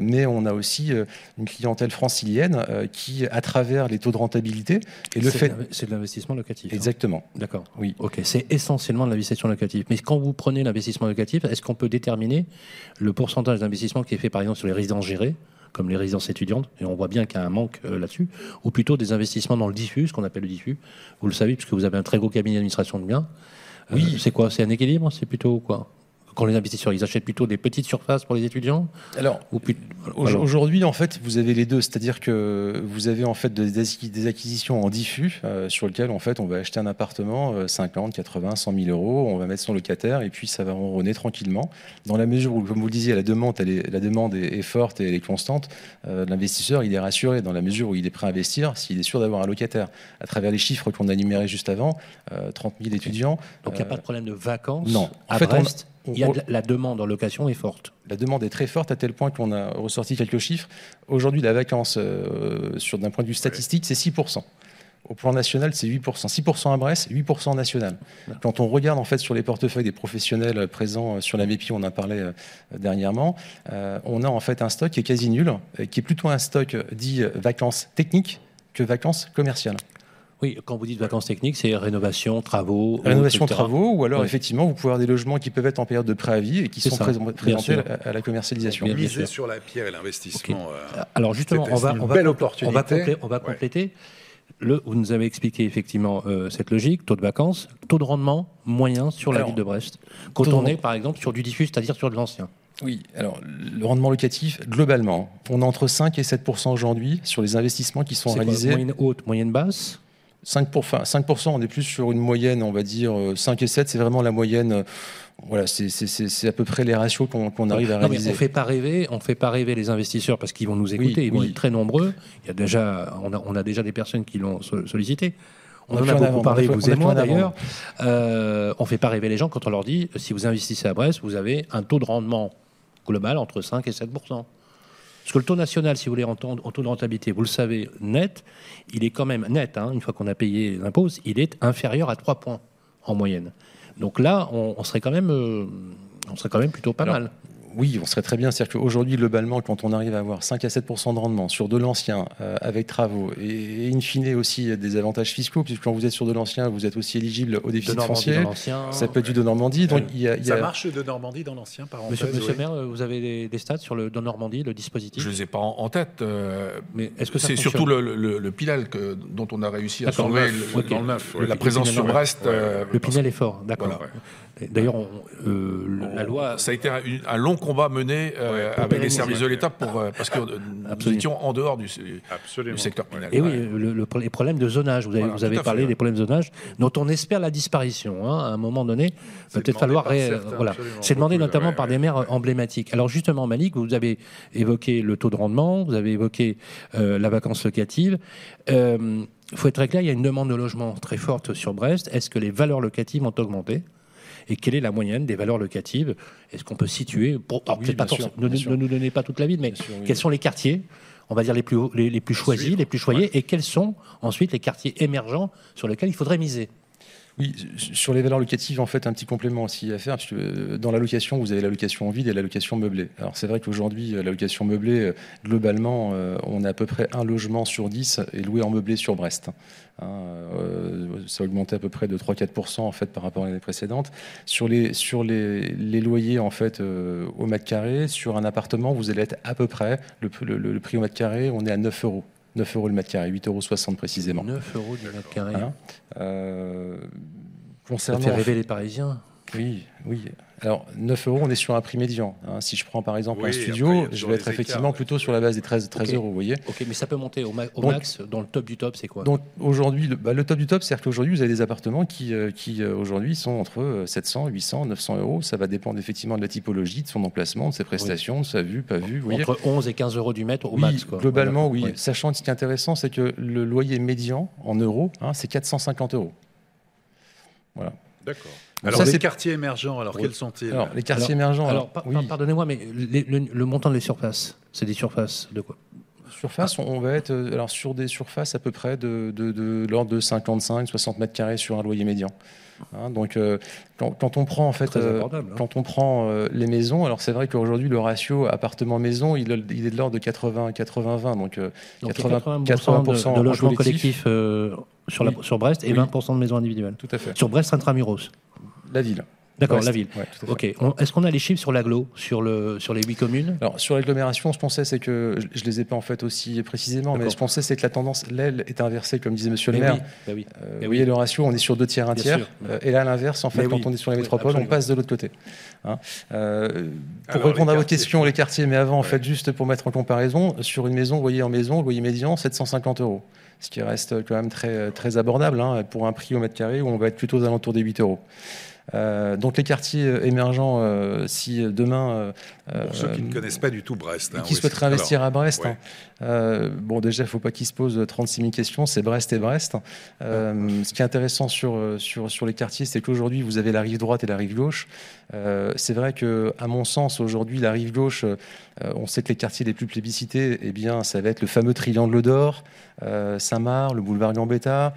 mais on a aussi une clientèle francilienne qui, à travers les taux de rentabilité et le fait, c'est de l'investissement locatif. Hein. Exactement. D'accord. Oui. Ok. C'est essentiellement de l'investissement locatif. Mais quand vous prenez l'investissement locatif, est-ce qu'on peut déterminer le pourcentage d'investissement qui est fait par exemple sur les résidences gérées comme les résidences étudiantes, et on voit bien qu'il y a un manque euh, là-dessus, ou plutôt des investissements dans le diffus, ce qu'on appelle le diffus. Vous le savez, puisque vous avez un très gros cabinet d'administration de biens. Oui. Euh, c'est quoi? C'est un équilibre? C'est plutôt quoi? Quand les investisseurs, ils achètent plutôt des petites surfaces pour les étudiants Alors, aujourd'hui, en fait, vous avez les deux. C'est-à-dire que vous avez en fait des, acquisitions en diffus euh, sur lesquelles, en fait, on va acheter un appartement 50, 80, 100 000 euros, on va mettre son locataire et puis ça va ronronner tranquillement. Dans la mesure où, comme vous le disiez, la demande, elle est, la demande est, forte et elle est constante, euh, l'investisseur, il est rassuré dans la mesure où il est prêt à investir s'il est sûr d'avoir un locataire. À travers les chiffres qu'on a numérés juste avant, 30 euh, 000 étudiants. Donc il n'y a pas de problème de vacances Non. En fait, Brest il y a la demande en location est forte. La demande est très forte à tel point qu'on a ressorti quelques chiffres. Aujourd'hui, la vacance, euh, d'un point de vue statistique, c'est 6%. Au plan national, c'est 8%. 6% à Brest, 8% national. Quand on regarde en fait sur les portefeuilles des professionnels présents euh, sur la MEPI, on en parlait euh, dernièrement, on a en fait un stock qui est quasi nul, qui est plutôt un stock dit vacances techniques que vacances commerciales. Oui, quand vous dites vacances techniques, c'est rénovation, travaux. Rénovation, travaux, ou alors effectivement, vous pouvez avoir des logements qui peuvent être en période de préavis et qui sont présentés à, la commercialisation. Miser sur la pierre et l'investissement. Euh, alors justement, on va, on va, on va, on va compléter. Le, vous nous avez expliqué effectivement euh, cette logique, taux de vacances, taux de rendement moyen sur la ville de Brest. Quand on est par exemple sur du diffus, c'est-à-dire sur de l'ancien. Oui, alors le rendement locatif, globalement, on est entre 5 et 7 aujourd'hui sur les investissements qui sont réalisés. moyenne haute, moyenne basse? 5%, 5%, on est plus sur une moyenne, on va dire 5 et 7, c'est vraiment la moyenne. Voilà, c'est à peu près les ratios qu'on arrive à réaliser. on fait pas rêver, on fait pas rêver les investisseurs parce qu'ils vont nous écouter, ils vont être très nombreux. Il y a déjà, on a, on a déjà des personnes qui l'ont sollicité. On, en a beaucoup parlé, vous et moi d'ailleurs. Euh, on fait pas rêver les gens quand on leur dit si vous investissez à Brest, vous avez un taux de rendement global entre 5 et 7 parce que le taux national, si vous voulez, en taux, de rentabilité, vous le savez, net, il est quand même net, hein, une fois qu'on a payé l'impôt, il est inférieur à 3 points en moyenne. Donc là, on, serait, quand même, euh, on serait quand même plutôt pas mal oui, on serait très bien. C'est-à-dire qu'aujourd'hui, globalement, quand on arrive à avoir 5 à 7% de rendement sur de l'ancien, euh, avec travaux, et, in fine aussi des avantages fiscaux, puisque quand vous êtes sur de l'ancien, vous êtes aussi éligible au déficit foncier. Ça peut être du de Normandie. Donc, il y a, Ça marche de Normandie dans l'ancien, par Monsieur, Monsieur Maire, vous avez des, stats sur le de Normandie, le dispositif? Je ne les ai pas en, tête. Euh, mais est-ce que c'est surtout le, le, Pinel que, dont on a réussi à sauver dans le neuf, la présence sur Brest. Euh, le Pinel est fort, d'accord. D'ailleurs, euh, la loi. Ça a été un, long combat mené euh, avec les services de l'État pour euh, parce que nous étions en dehors du, secteur pénal. Et oui, les problèmes de zonage. Vous avez, vous avez parlé des problèmes de zonage, dont on espère la disparition. Hein, à un moment donné, il va peut-être falloir. voilà, c'est demandé notamment par des maires emblématiques. Alors justement, Malik, vous avez évoqué le taux de rendement, vous avez évoqué la vacance locative. Il faut être très clair, il y a une demande de logement très forte sur Brest. Est-ce que les valeurs locatives ont augmenté? Et quelle est la moyenne des valeurs locatives? Est-ce qu'on peut situer, pour, pas ne, nous donnez pas toute la ville, mais quels sont les quartiers on va dire les plus, les, plus choisis, les plus choyés, et quels sont ensuite les quartiers émergents sur lesquels il faudrait miser? Oui, sur les valeurs locatives, en fait, un petit complément aussi à faire, parce que euh, dans la location, vous avez la location vide et la location meublée. Alors c'est vrai qu'aujourd'hui, euh, la location meublée, euh, globalement, on a à peu près un logement sur 10 et loué en meublé sur Brest. Hein, ça a augmenté à peu près de 3-4% en fait par rapport à l'année précédente. Sur les, sur les, loyers en fait au mètre carré, sur un appartement, vous allez être à peu près, le, le prix au mètre carré, on est à 9 euros. 9 euros le mètre carré, 8,60 euros précisément. 9 euros le mètre carré. Hein euh, concernant... Ça fait rêver les Parisiens. Oui, oui. Alors, 9 euros, on est sur un prix médian. Hein. Si je prends par exemple un studio, je vais être effectivement plutôt sur la base des 13, 13 euros, vous voyez. Ok, mais ça peut monter au, max, dans le top du top, c'est quoi? Donc aujourd'hui, le, bah, le, top du top, c'est-à-dire qu'aujourd'hui, vous avez des appartements qui, euh, qui euh, aujourd'hui sont entre 700, 800, 900 euros. Ça va dépendre effectivement de la typologie, de son emplacement, de ses prestations, de sa vue, pas vue. Entre 11 et 15 euros du mètre au max. Quoi. Globalement, oui. Sachant que ce qui est intéressant, c'est que le loyer médian en euros, hein, c'est 450 euros. Voilà. D'accord. Alors, les quartiers émergents, alors quels sont-ils Alors, les quartiers émergents. Alors, pardonnez-moi, mais le, montant des surfaces, c'est des surfaces de quoi? Surface, on va être euh, alors sur des surfaces à peu près de, de, l'ordre de 55-60 mètres carrés sur un loyer médian. Hein, donc, euh, quand, on prend en fait, euh, hein. quand on prend les maisons, alors c'est vrai qu'aujourd'hui le ratio appartement-maison, il, il, est de l'ordre de 80-80-20, donc, 80, 80, de, logements collectifs sur, la, sur Brest et 20% de maisons individuelles. Tout à fait. Sur Brest intramuros. La ville. D'accord, la ville. ok. Est-ce qu'on a les chiffres sur l'agglo, sur, le, sur les huit communes? Alors, sur l'agglomération, je pensais, c'est que, je ne les ai pas en fait aussi précisément, mais je pensais, c'est que la tendance, l'aile est inversée, comme disait monsieur le maire. Bah oui, euh, vous voyez le ratio, on est sur deux tiers, un tiers. Euh, et là, à l'inverse, en fait, quand on est sur les métropoles, on passe de l'autre côté. Hein. Euh, pour répondre à votre question, les quartiers, mais avant, en fait, juste pour mettre en comparaison, sur une maison, vous voyez en maison, loyer médian, 750 euros ce qui reste quand même très, très abordable hein, pour un prix au mètre carré où on va être plutôt aux alentours des 8 euros. Euh, donc les quartiers euh, émergents, euh, si demain... Pour ceux qui ne connaissent pas du tout Brest. Hein, qui souhaiteraient investir à Brest, hein. bon déjà il ne faut pas qu'ils se posent 36 000 questions, c'est Brest et Brest. ce qui est intéressant sur, sur, sur les quartiers, c'est qu'aujourd'hui vous avez la rive droite et la rive gauche. c'est vrai que, à mon sens, aujourd'hui, la rive gauche, on sait que les quartiers les plus plébiscités, eh bien, ça va être le fameux triangle d'or, Saint-Marc, le boulevard Gambetta,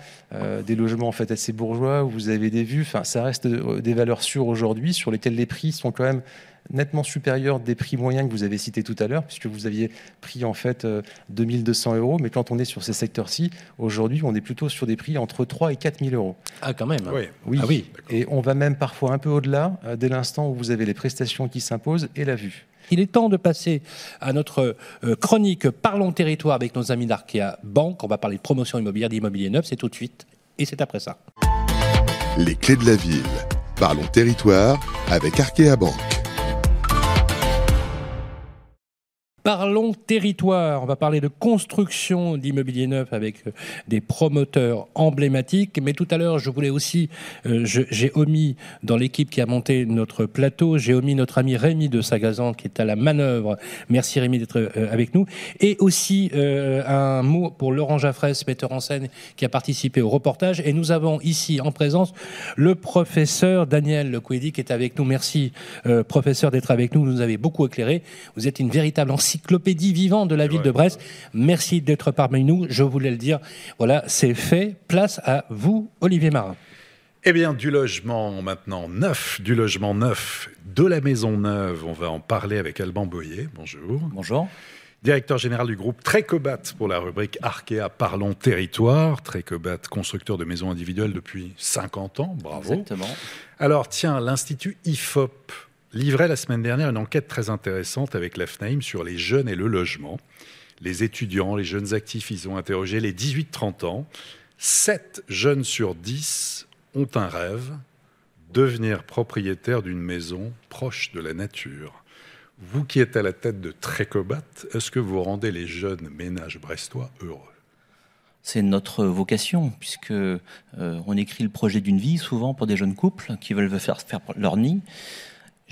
des logements en fait assez bourgeois où vous avez des vues. Enfin, ça reste des valeurs sûres aujourd'hui sur lesquelles les prix sont quand même nettement supérieurs des prix moyens que vous avez cités tout à l'heure, puisque vous aviez pris en fait 2200 euh, euros. Mais quand on est sur ces secteurs-ci, aujourd'hui, on est plutôt sur des prix entre 3 et 4000 euros. Ah, quand même Oui. oui. Ah, oui. Et on va même parfois un peu au-delà, euh, dès l'instant où vous avez les prestations qui s'imposent et la vue. Il est temps de passer à notre euh, chronique Parlons territoire avec nos amis d'Arkea Banque. On va parler de promotion immobilière, d'immobilier neuf. C'est tout de suite et c'est après ça. Les clés de la ville. Parlons territoire avec Arkea Banque. Parlons territoire. On va parler de construction d'immobilier neuf avec euh, des promoteurs emblématiques. Mais tout à l'heure, je voulais aussi, euh, j'ai omis dans l'équipe qui a monté notre plateau, j'ai omis notre ami Rémi de Sagazan qui est à la manœuvre. Merci Rémi d'être euh, avec nous. Et aussi un mot pour Laurent Jaffresse, metteur en scène, qui a participé au reportage. Et nous avons ici en présence le professeur Daniel Lequedi qui est avec nous. Merci professeur d'être avec nous. Vous nous avez beaucoup éclairé. Vous êtes une véritable ancienne encyclopédie vivante de la ville de Brest. Merci d'être parmi nous. Je voulais le dire. Voilà, c'est fait. Place à vous, Olivier Marin. Eh bien, du logement maintenant neuf, du logement neuf, de la maison neuve, on va en parler avec Alban Boyer. Bonjour. Bonjour. Directeur général du groupe Trécobat pour la rubrique Arkea Parlons Territoire. Trécobat, constructeur de maisons individuelles depuis 50 ans. Bravo. Exactement. Alors, tiens, l'Institut IFOP livrait la semaine dernière une enquête très intéressante avec la FNAIM sur les jeunes et le logement. Les étudiants, les jeunes actifs, ils ont interrogé les 18-30 ans. 7 jeunes sur 10 ont un rêve, devenir propriétaire d'une maison proche de la nature. Vous qui êtes à la tête de Trécobat, est-ce que vous rendez les jeunes ménages brestois heureux? C'est notre vocation, puisque euh, on écrit le projet d'une vie souvent pour des jeunes couples qui veulent faire, faire leur nid.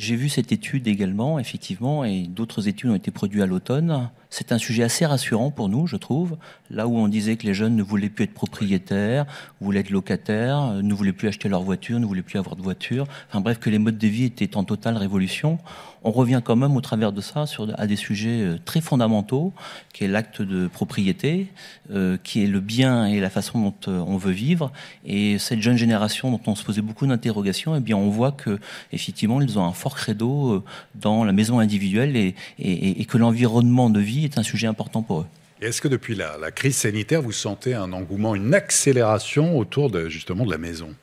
J'ai vu cette étude également, effectivement, et d'autres études ont été produites à l'automne. C'est un sujet assez rassurant pour nous, je trouve. Là où on disait que les jeunes ne voulaient plus être propriétaires, voulaient être locataires, ne voulaient plus acheter leur voiture, ne voulaient plus avoir de voiture. Enfin bref, que les modes de vie étaient en totale révolution on revient quand même au travers de ça sur, à des sujets euh, très fondamentaux, qui est l'acte de propriété, euh, qui est le bien et la façon dont euh, on veut vivre. Et cette jeune génération dont on se posait beaucoup d'interrogations, eh bien, on voit que effectivement, ils ont un fort credo dans la maison individuelle et, que l'environnement de vie est un sujet important pour eux. Est-ce que depuis la, la, crise sanitaire, vous sentez un engouement, une accélération autour de, justement de la maison?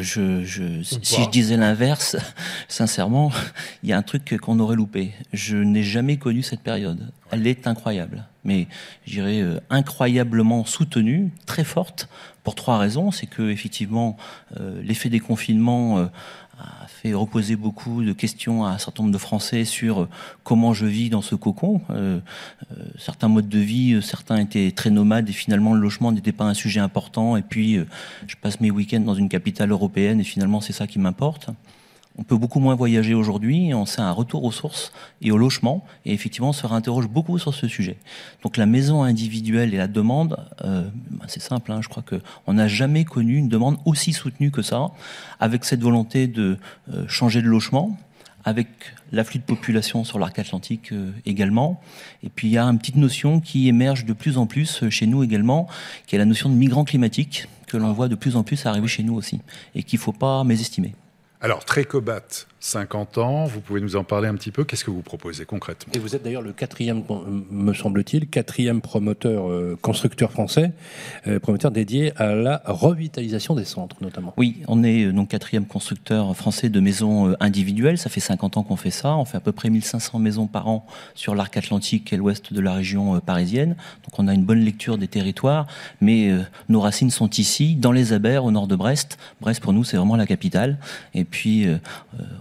Je, je, si je disais l'inverse, sincèrement, il y a un truc qu'on aurait loupé. Je n'ai jamais connu cette période. Elle est incroyable, mais je dirais euh, incroyablement soutenue, très forte, pour trois raisons. C'est que effectivement, euh, l'effet des confinements euh, a fait reposer beaucoup de questions à un certain nombre de Français sur euh, comment je vis dans ce cocon. Euh, euh, certains modes de vie, certains étaient très nomades et finalement le logement n'était pas un sujet important. Et puis je passe mes week-ends dans une capitale européenne et finalement c'est ça qui m'importe. On peut beaucoup moins voyager aujourd'hui, on sait un retour aux sources et au logement, et effectivement on se réinterroge beaucoup sur ce sujet. Donc la maison individuelle et la demande, euh, bah, c'est simple, hein, je crois qu'on n'a jamais connu une demande aussi soutenue que ça, avec cette volonté de euh, changer de logement, avec l'afflux de population sur l'arc atlantique euh, également. Et puis il y a une petite notion qui émerge de plus en plus chez nous également, qui est la notion de migrants climatiques, que l'on voit de plus en plus arriver chez nous aussi, et qu'il ne faut pas mésestimer. Alors, Trécobat, 50 ans, vous pouvez nous en parler un petit peu. Qu'est-ce que vous proposez concrètement? Et vous êtes d'ailleurs le quatrième, me semble-t-il, quatrième promoteur, euh, constructeur français, euh, promoteur dédié à la revitalisation des centres notamment. Oui, on est euh, donc quatrième constructeur français de maisons individuelles. Ça fait 50 ans qu'on fait ça. On fait à peu près 1500 maisons par an sur l'arc atlantique et l'ouest de la région parisienne. Donc on a une bonne lecture des territoires, mais nos racines sont ici, dans les Abers, au nord de Brest. Brest pour nous c'est vraiment la capitale. Et puis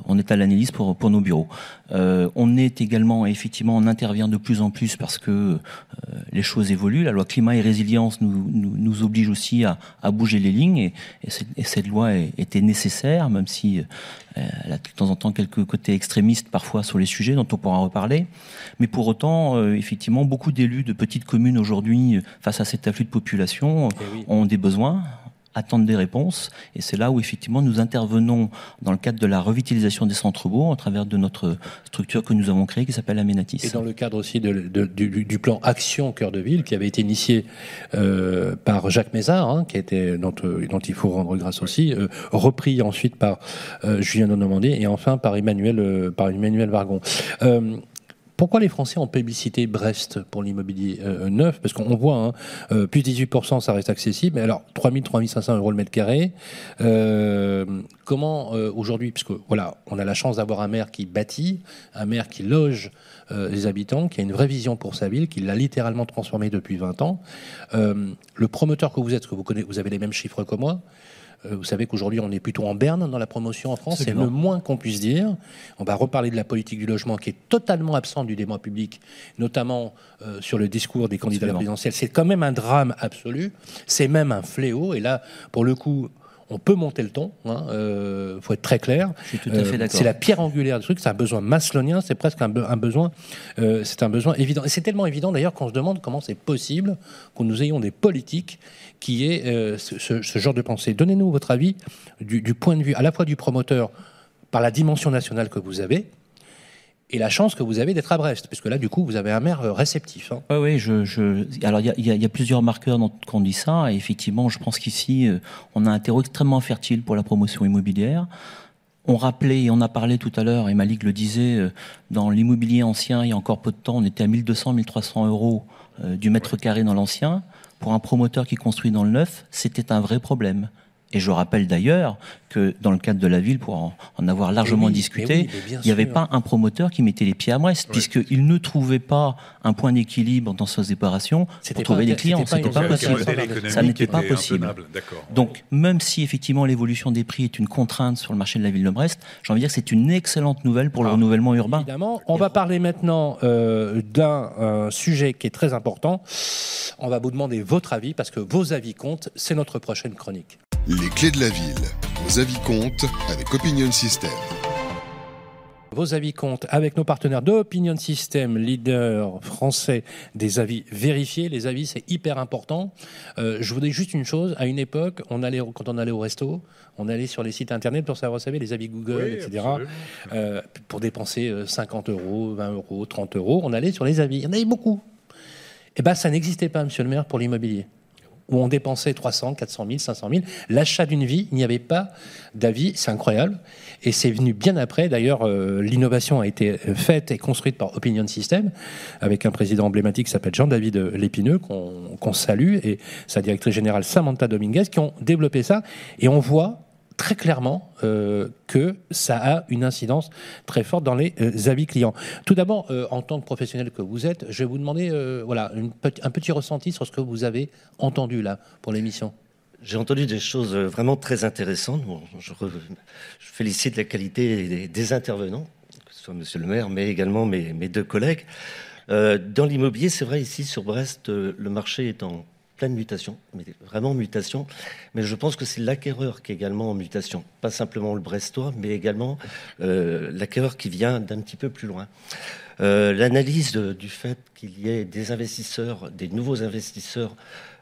on est à l'analyse pour, pour nos bureaux. Euh, on est également, effectivement, on intervient de plus en plus parce que euh, les choses évoluent. La loi climat et résilience nous, nous, oblige aussi à, à, bouger les lignes et, et, cette loi était nécessaire, même si euh, elle a de temps en temps quelques côtés extrémistes parfois sur les sujets dont on pourra reparler. Mais pour autant, effectivement, beaucoup d'élus de petites communes aujourd'hui, face à cet afflux de population, eh ont des besoins, attendre des réponses. Et c'est là où effectivement nous intervenons dans le cadre de la revitalisation des centres-bourgs à travers de notre structure que nous avons créée qui s'appelle Aménatis. Et dans le cadre aussi du, plan Action Cœur de Ville qui avait été initié euh, par Jacques Mézard, hein, qui a été, dont, euh, dont, il faut rendre grâce aussi, euh, repris ensuite par Julien de Normandie et enfin par Emmanuel, par Emmanuel Vargon. Pourquoi les Français ont publicité Brest pour l'immobilier euh, neuf? Parce qu'on voit, hein, euh, plus 18%, ça reste accessible. Mais alors, 3000, 3500 euros le mètre carré. Euh, comment aujourd'hui, puisque voilà, on a la chance d'avoir un maire qui bâtit, un maire qui loge les habitants, qui a une vraie vision pour sa ville, qui l'a littéralement transformée depuis 20 ans. le promoteur que vous êtes, que vous, connaissez, vous avez les mêmes chiffres que moi, Euh, vous savez qu'aujourd'hui, on est plutôt en berne dans la promotion en France, c'est le moins qu'on puisse dire. On va reparler de la politique du logement qui est totalement absente du débat public, notamment euh, sur le discours des candidats à la présidentielle. C'est quand même un drame absolu, c'est même un fléau. Et là, pour le coup, on peut monter le ton, il hein, euh, faut être très clair. Euh, c'est la pierre angulaire du truc, c'est un besoin maslonien, c'est presque un, besoin, euh, c'est un besoin évident. Et c'est tellement évident d'ailleurs qu'on se demande comment c'est possible que nous ayons des politiques qui aient ce, genre de pensée. Donnez-nous votre avis du, du point de vue à la fois du promoteur par la dimension nationale que vous avez, et la chance que vous avez d'être à Brest, puisque là, du coup, vous avez un maire euh, réceptif. Hein. Oui, oui. Je, je... Alors, il y, y, a plusieurs marqueurs dans, quand on dit ça, et effectivement, je pense qu'ici, euh, on a un terreau extrêmement fertile pour la promotion immobilière. On rappelait, et on a parlé tout à l'heure, et Malik le disait, euh, dans l'immobilier ancien, il y a encore peu de temps, on était à 1200, 1300 euros du mètre carré dans l'ancien. Pour un promoteur qui construit dans le neuf, c'était un vrai problème. Et je rappelle d'ailleurs que dans le cadre de la ville, pour en, avoir largement discuté, il n'y avait pas un promoteur qui mettait les pieds à Brest, puisqu'il ne trouvait pas un point d'équilibre dans sa séparation pour trouver des clients. C'était pas, possible. Ça n'était pas possible. Donc, même si effectivement l'évolution des prix est une contrainte sur le marché de la ville de Brest, j'ai envie de dire que c'est une excellente nouvelle pour le ah, renouvellement urbain. Évidemment. On va parler maintenant euh, d'un euh, sujet qui est très important. On va vous demander votre avis, parce que vos avis comptent. C'est notre prochaine chronique. Les clés de la ville. Vos avis comptent avec Opinion System. Vos avis comptent avec nos partenaires d'Opinion System, leader français des avis vérifiés. Les avis, c'est hyper important. Euh, je vous dis juste une chose. À une époque, on allait, quand on allait au resto, on allait sur les sites internet pour savoir, vous savez, les avis Google, etc. Euh, pour dépenser 50 euh, euros, 20 euros, 30 euros, on allait sur les avis. Il y en avait beaucoup. Eh bien, ça n'existait pas, monsieur le maire, pour l'immobilier où on dépensait 300, 400 000, 500 000. L'achat d'une vie, il n'y avait pas d'avis, c'est incroyable. Et c'est venu bien après. D'ailleurs, euh, l'innovation a été faite et construite par Opinion System, avec un président emblématique qui s'appelle Jean-David Lépineux, qu'on salue, et sa directrice générale Samantha Dominguez, qui ont développé ça. Et on voit très clairement euh, que ça a une incidence très forte dans les euh, avis clients. Tout d'abord, euh, en tant que professionnel que vous êtes, je vais vous demander voilà, un petit ressenti sur ce que vous avez entendu là pour l'émission. J'ai entendu des choses vraiment très intéressantes. je, félicite la qualité des, intervenants, que ce soit Monsieur le maire, mais également mes, mes deux collègues. dans l'immobilier, c'est vrai, ici sur Brest, le marché est en pleine mutation, mais vraiment mutation. Mais je pense que c'est l'acquéreur qui est également en mutation. Pas simplement le Brestois, mais également euh, l'acquéreur qui vient d'un petit peu plus loin. Euh, l'analyse du fait qu'il y ait des investisseurs, des nouveaux investisseurs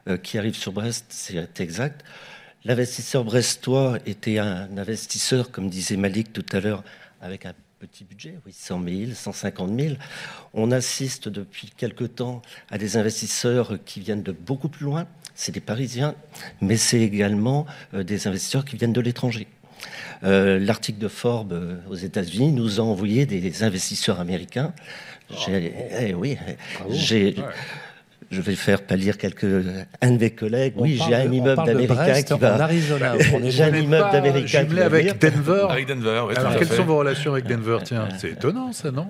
euh, qui arrivent sur Brest, c'est exact. L'investisseur brestois était un investisseur, comme disait Malik tout à l'heure, avec un petit budget, oui, 100 000, 150 000. On assiste depuis quelque temps à des investisseurs qui viennent de beaucoup plus loin. C'est des Parisiens, mais c'est également euh, des investisseurs qui viennent de l'étranger. Euh, l'article de Forbes euh, aux États-Unis nous a envoyé des investisseurs américains. J'ai, eh oui, j'ai, je vais faire pâlir quelques un de mes collègues. oui, j'ai un immeuble d'Américain qui va. J'ai un immeuble d'Américain qui va avec Denver. Avec Denver. Alors, quelles sont vos relations avec Denver? Tiens, c'est étonnant, ça, non?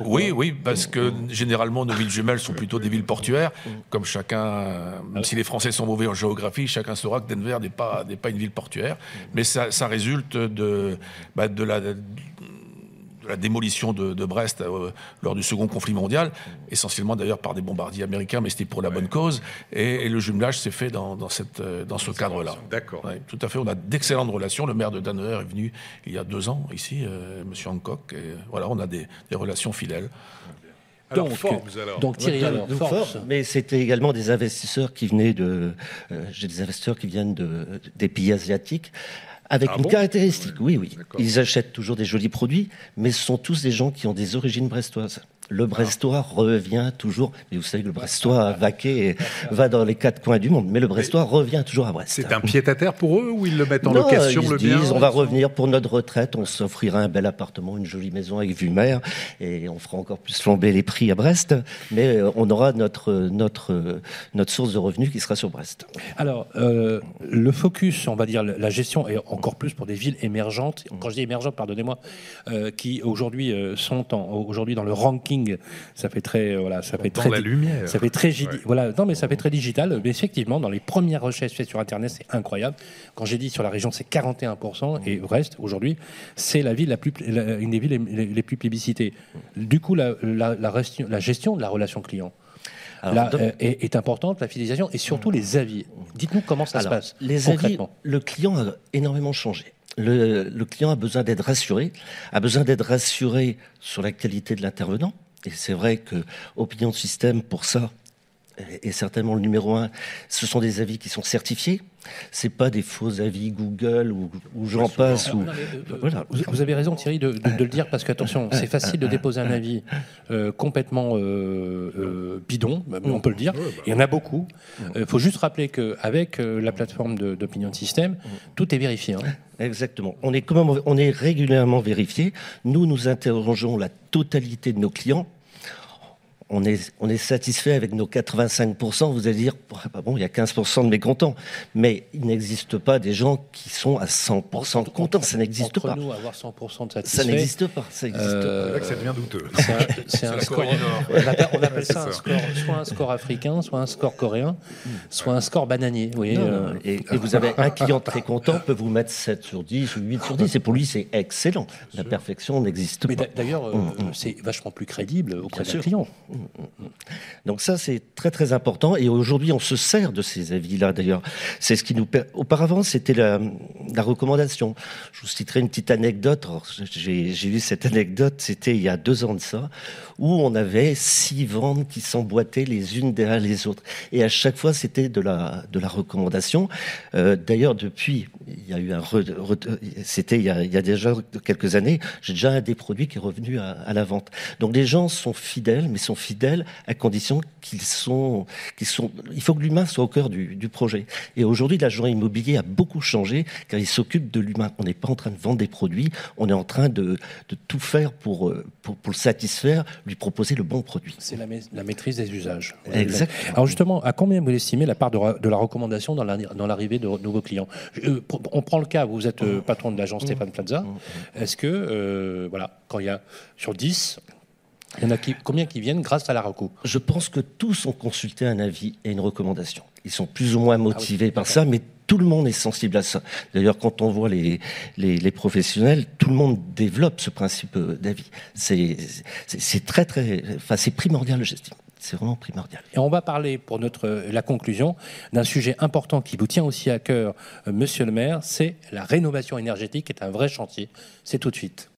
Oui, oui, parce que généralement nos villes jumelles sont plutôt des villes portuaires. Comme chacun, même si les Français sont mauvais en géographie, chacun saura que Denver n'est pas, n'est pas une ville portuaire. Mais ça, ça résulte de, bah, de la la démolition de, Brest euh, lors du second conflit mondial, essentiellement d'ailleurs par des bombardiers américains, mais c'était pour la bonne cause. Et, le jumelage s'est fait dans, cette, euh, dans ce cadre-là. D'accord. tout à fait. On a d'excellentes relations. Le maire de Danner est venu il y a deux ans ici, euh, M. Hancock. Et voilà, on a des, relations fidèles. donc, donc Thierry, mais c'était également des investisseurs qui venaient de, j'ai des investisseurs qui viennent de, des pays asiatiques avec ah une caractéristique, oui, oui. Ils achètent toujours des jolis produits, mais ce sont tous des gens qui ont des origines brestoises le Brestois revient toujours. Mais vous savez que le Brestois a vaqué et va dans les quatre coins du monde. Mais le Brestois revient toujours à Brest. C'est un pied-à-terre pour eux ou ils le mettent en location ils le disent, On va revenir pour notre retraite. On s'offrira un bel appartement, une jolie maison avec vue mer. Et on fera encore plus flamber les prix à Brest. Mais euh, on aura notre, notre, notre source de revenus qui sera sur Brest. Alors, euh, le focus, on va dire, la gestion, et encore plus pour des villes émergentes. Quand je dis émergentes, pardonnez-moi, euh, qui aujourd'hui sont aujourd'hui dans le ranking ça fait très voilà, ça fait Dans très la lumière. ça fait très Ouais. voilà, non mais ça fait très digital. Mais effectivement, dans les premières recherches faites sur Internet, c'est incroyable. Quand j'ai dit sur la région, c'est 41% et Brest aujourd'hui, c'est la ville la plus, la- une des villes les, les plus plébiscitées. Du coup, la, la, la gestion- la gestion de la relation client. Alors, là, dans- euh, est, est importante, la fidélisation et surtout les avis. Dites-nous comment ça Alors, se passe Les avis, le client a énormément changé. Le, le client a besoin d'être rassuré, a besoin d'être rassuré sur la qualité de l'intervenant. Et c'est vrai que Opinion Système, pour ça, est certainement le numéro un. Ce sont des avis qui sont certifiés. C'est pas des faux avis Google ou, ou j'en passe. Ou- mais, euh, voilà. Vous, vous avez raison Thierry de, de- de le dire parce qu'attention, c'est facile de déposer un avis euh, complètement euh, euh, bidon, on peut le dire. Il y en a beaucoup. Il faut juste rappeler qu'avec la plateforme de- d'opinion de système, tout est vérifié. hein. Exactement. On est, comment, on est régulièrement vérifié. Nous, nous interrogeons la totalité de nos clients. On est, on est satisfait avec nos 85%. Vous allez dire, bah bon, il y a 15% de mécontents. Mais il n'existe pas des gens qui sont à 100% contents. Ça n'existe pas. nous, avoir 100% de Ça satisfait. n'existe pas. Ça n'existe Euh, C'est là que ça devient douteux. C'est un, un score. On appelle, on appelle ça un ça. score, soit un score africain, soit un score coréen, soit un score bananier. Vous voyez, Non, euh, non, et, et vous avez un client très content, peut vous mettre 7 sur 10 ou 8 sur 10. Et pour lui, c'est excellent. La perfection n'existe mais pas. d'a- d'ailleurs, euh, c'est vachement plus crédible auprès d'un client. Donc ça, c'est très très important. Et aujourd'hui, on se sert de ces avis-là. D'ailleurs, c'est ce qui nous. Auparavant, c'était la, recommandation. Je vous citerai une petite anecdote. J'ai eu cette anecdote. C'était il y a deux ans de ça, où on avait six ventes qui s'emboîtaient les unes derrière les autres. Et à chaque fois, c'était de la de la recommandation. Euh, D'ailleurs, depuis, il y a eu un. c'était il y a déjà quelques années. J'ai déjà un des produits qui est revenu à, à la vente. Donc les gens sont fidèles, mais sont fidèles à condition qu'ils sont, qu'ils sont. Il faut que l'humain soit au cœur du, du projet. Et aujourd'hui, l'agent immobilier a beaucoup changé car il s'occupe de l'humain. On n'est pas en train de vendre des produits, on est en train de, de tout faire pour, euh, pour, pour le satisfaire, lui proposer le bon produit. C'est la, ma- la maîtrise des usages. Exact. Alors justement, à combien vous estimez la part de, la recommandation dans la- dans l'arrivée de nouveaux clients? Euh, On prend le cas, vous êtes euh, patron de l'agence Stéphane Plaza. Est-ce que, euh, voilà, quand il y a sur 10, il y en a qui, combien qui viennent grâce à la reco Je pense que tous ont consulté un avis et une recommandation. Ils sont plus ou moins motivés par ça, mais tout le monde est sensible à ça. D'ailleurs, quand on voit les, les, les professionnels, tout le monde développe ce principe euh, d'avis. C'est c'est- c'est très, très. Enfin, c'est primordial, j'estime. C'est vraiment primordial. Et on va parler pour notre la conclusion d'un sujet important qui vous tient aussi à cœur, euh, Monsieur le Maire, c'est la rénovation énergétique, qui est un vrai chantier. C'est tout de suite.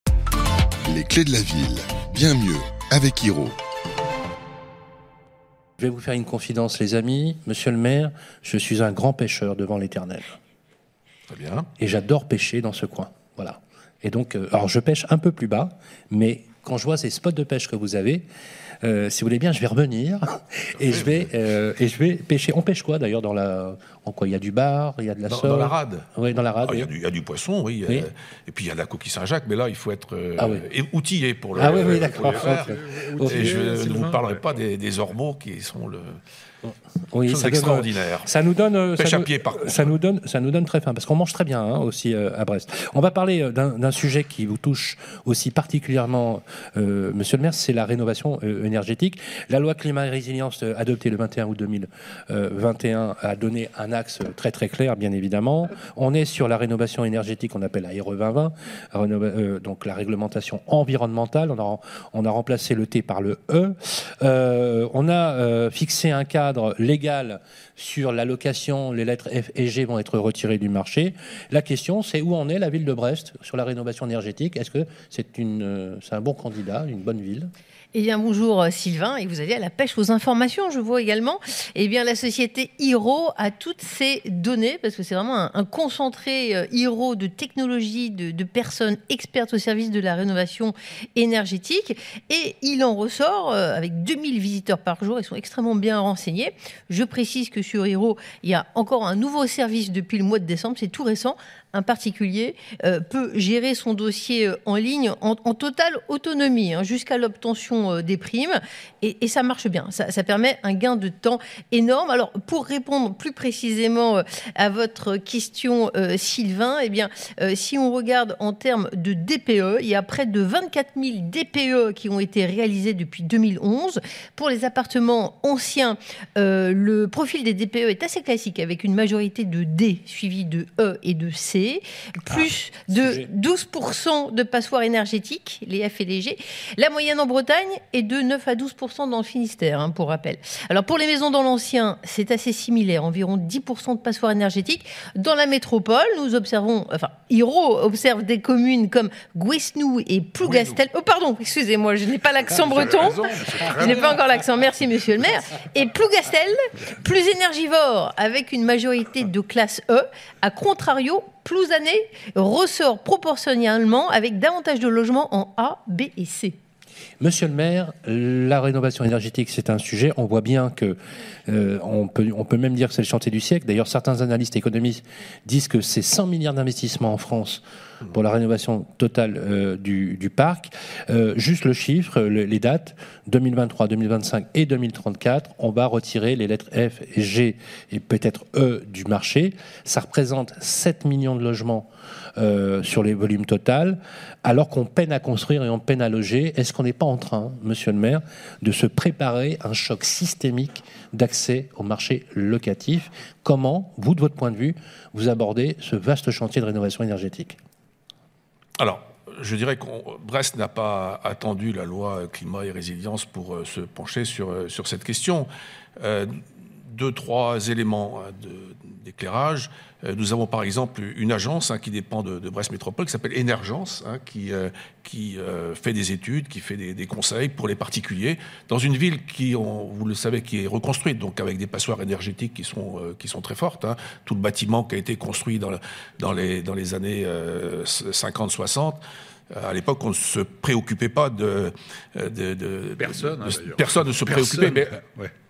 Les clés de la ville. Bien mieux avec Hiro. Je vais vous faire une confidence, les amis. Monsieur le Maire, je suis un grand pêcheur devant l'Éternel. Très bien. et j'adore pêcher dans ce coin. Voilà. Et donc, euh, alors je pêche un peu plus bas, mais quand je vois ces spots de pêche que vous avez, euh, si vous voulez bien, je vais revenir et je vais euh, et je vais pêcher. On pêche quoi d'ailleurs dans la en quoi? Il y a du bar, il y a de la Dans, sole. dans la rade. Oui, dans la rade. Ah, Il y, a du- il y a du poisson, oui. euh, Oui. et puis il y a la coquille Saint-Jacques, mais là, il faut être Ah oui. outillé pour le, Ah oui, oui, d'accord. Et je ne vous parlerai pas des, des ormeaux qui sont le, Oui, chose ça donne, extraordinaire. Ça nous donne, euh, Pêche ça à nous, pied, par contre. ça nous donne, ça nous donne très faim parce qu'on mange très bien hein, aussi euh, à Brest. On va parler euh, d'un sujet qui vous touche aussi particulièrement, euh, Monsieur le Maire, c'est la rénovation euh, énergétique. La loi climat et résilience adoptée le 21 août 2021 a donné un axe très très clair, bien évidemment. On est sur la rénovation énergétique, qu'on appelle la RE 2020, rénova- euh, donc la réglementation environnementale. On a, on a remplacé le T par le E. On a fixé un cadre légal sur l'allocation. Les lettres F et G vont être retirées du marché. La question, c'est où en est la ville de Brest sur la rénovation énergétique? Est-ce que euh, c'est un bon candidat, une bonne ville? Eh bien, bonjour euh, Sylvain, et vous allez à la pêche aux informations, je vois également. Eh bien, la société Hiro a toutes ces données, parce que c'est vraiment un, concentré euh, Hiro de technologies, de, de personnes expertes au service de la rénovation énergétique. Et il en ressort, euh, avec 2000 visiteurs par jour, ils sont extrêmement bien renseignés. Je précise que sur Hiro, il y a encore un nouveau service depuis le mois de décembre, c'est tout récent. Un particulier euh, peut gérer son dossier euh, en ligne en, totale autonomie, hein, jusqu'à l'obtention l'augmentation des primes. Et, ça marche bien. Ça, permet un gain de temps énorme. Alors, pour répondre plus précisément à votre question, Sylvain, eh bien, si on regarde en termes de DPE, il y a près de 24 000 DPE qui ont été réalisés depuis 2011. Pour les appartements anciens, le profil des DPE est assez classique avec une majorité de D suivie de E et de C, plus ah, de 12% de passoires énergétiques, les F et les G. La moyenne en Bretagne est de 9 à 12% dans le Finistère, hein, pour rappel. Alors pour les maisons dans l'ancien, c'est assez similaire, environ 10% de passoires énergétiques. Dans la métropole, nous observons, enfin, Hiro observe des communes comme Guesnou et Plougastel. Oh pardon, excusez-moi, je n'ai pas l'accent ah, breton. je n'ai pas encore l'accent, merci monsieur le maire. Et Plougastel, plus énergivore, avec une majorité de classe E, à contrario, Plouzané ressort proportionnellement avec davantage de logements en A, B et C. Monsieur le maire, la rénovation énergétique, c'est un sujet. On voit bien que euh, on, peut, on peut même dire que c'est le chantier du siècle. D'ailleurs, certains analystes économistes disent que c'est 100 milliards d'investissements en France pour la rénovation totale euh, du, parc. Euh, juste le chiffre, les dates 2023, 2025 et 2034, on va retirer les lettres F, G et peut-être E du marché. Ça représente 7 millions de logements euh, sur les volumes total, alors qu'on peine à construire et on peine à loger. Est-ce qu'on n'est pas en train, monsieur le maire, de se préparer un choc systémique d'accès au marché locatif? Comment, vous, de votre point de vue, vous abordez ce vaste chantier de rénovation énergétique? Alors, je dirais que Brest n'a pas attendu la loi climat et résilience pour euh, se pencher sur, euh, cette question. deux, trois éléments hein, d'éclairage. Euh, nous avons par exemple une agence hein, qui dépend de, Brest Métropole qui s'appelle Énergence, hein, qui, euh, qui euh, fait des études, qui fait des, conseils pour les particuliers dans une ville qui, vous le savez, qui est reconstruite, donc avec des passoires énergétiques qui sont, qui sont très fortes. Hein. Tout le bâtiment qui a été construit dans, dans, les, dans les années 50-60 à l'époque, on ne se préoccupait pas de. de, personne. personne ne se préoccupait, mais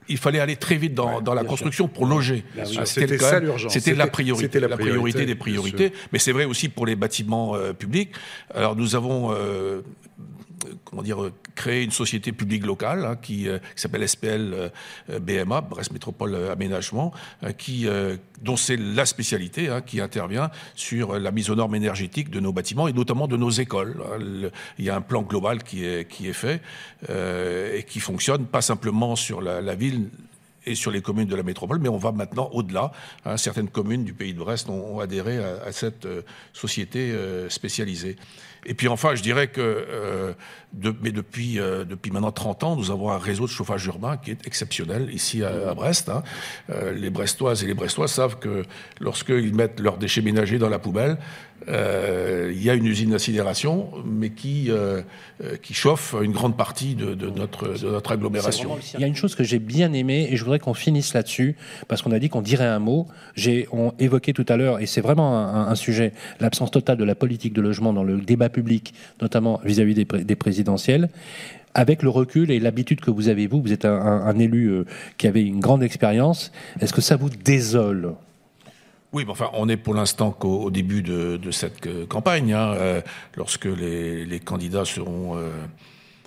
il fallait aller très vite dans, la construction pour loger. Ah, c'était ça l'urgence. C'était la priorité, la, priorité, des priorités. Mais c'est vrai aussi pour les bâtiments euh, publics. Alors nous avons euh, comment dire, créer une société publique locale hein, qui, euh, qui s'appelle SPL euh, BMA, Brest Métropole Aménagement, euh, qui, dont c'est la spécialité, hein, qui intervient sur la mise aux normes énergétiques de nos bâtiments et notamment de nos écoles. Hein. il y a un plan global qui est, qui est fait et qui fonctionne pas simplement sur la, la ville et sur les communes de la métropole, mais on va maintenant au-delà. certaines communes du pays de Brest ont, adhéré à, cette société spécialisée. Et puis enfin, je dirais que mais depuis, euh, maintenant 30 ans, nous avons un réseau de chauffage urbain qui est exceptionnel ici à, Brest. Hein. Euh, les Brestoises et les Brestois savent que lorsqu'ils mettent leurs déchets ménagers dans la poubelle, euh, il y a une usine d'incinération, mais qui, qui chauffe une grande partie de, notre, de notre agglomération. Il y a une chose que j'ai bien aimée, et je voudrais qu'on finisse là-dessus, parce qu'on a dit qu'on dirait un mot. J'ai évoqué tout à l'heure, et c'est vraiment un, sujet, l'absence totale de la politique de logement dans le débat public, notamment vis-à-vis des présidents avec le recul et l'habitude que vous avez, vous, vous êtes un, élu euh, qui avait une grande expérience, est-ce que ça vous désole? Oui, mais enfin, on est pour l'instant qu'au début de, cette euh, campagne. Hein, euh, lorsque les, candidats seront,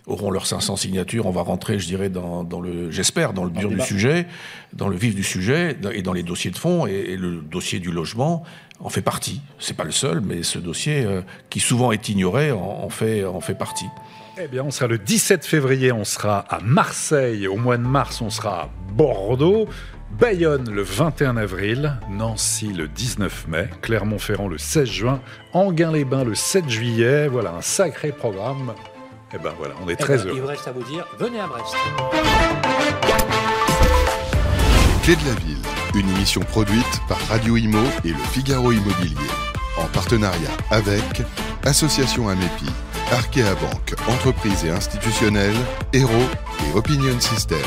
auront leurs 500 signatures, on va rentrer, je dirais, dans, le, j'espère, dans le dur du sujet, dans le vif du sujet et dans les dossiers de fond. Et, le dossier du logement en fait partie. C'est pas le seul, mais ce dossier, qui souvent est ignoré, en fait, en fait partie. Eh bien, on sera le 17 février, on sera à Marseille. Au mois de mars, on sera à Bordeaux. Bayonne le 21 avril, Nancy le 19 mai, Clermont-Ferrand le 16 juin, Anguin-les-Bains le 7 juillet. Voilà un sacré programme. Eh ben voilà, on est eh très ben, heureux. Il reste à vous dire, venez à Brest. Clé de la ville, une émission produite par Radio Imo et le Figaro Immobilier, en partenariat avec Association Amépi. Arkea Banque, entreprise et institutionnelle, Hero et Opinion System.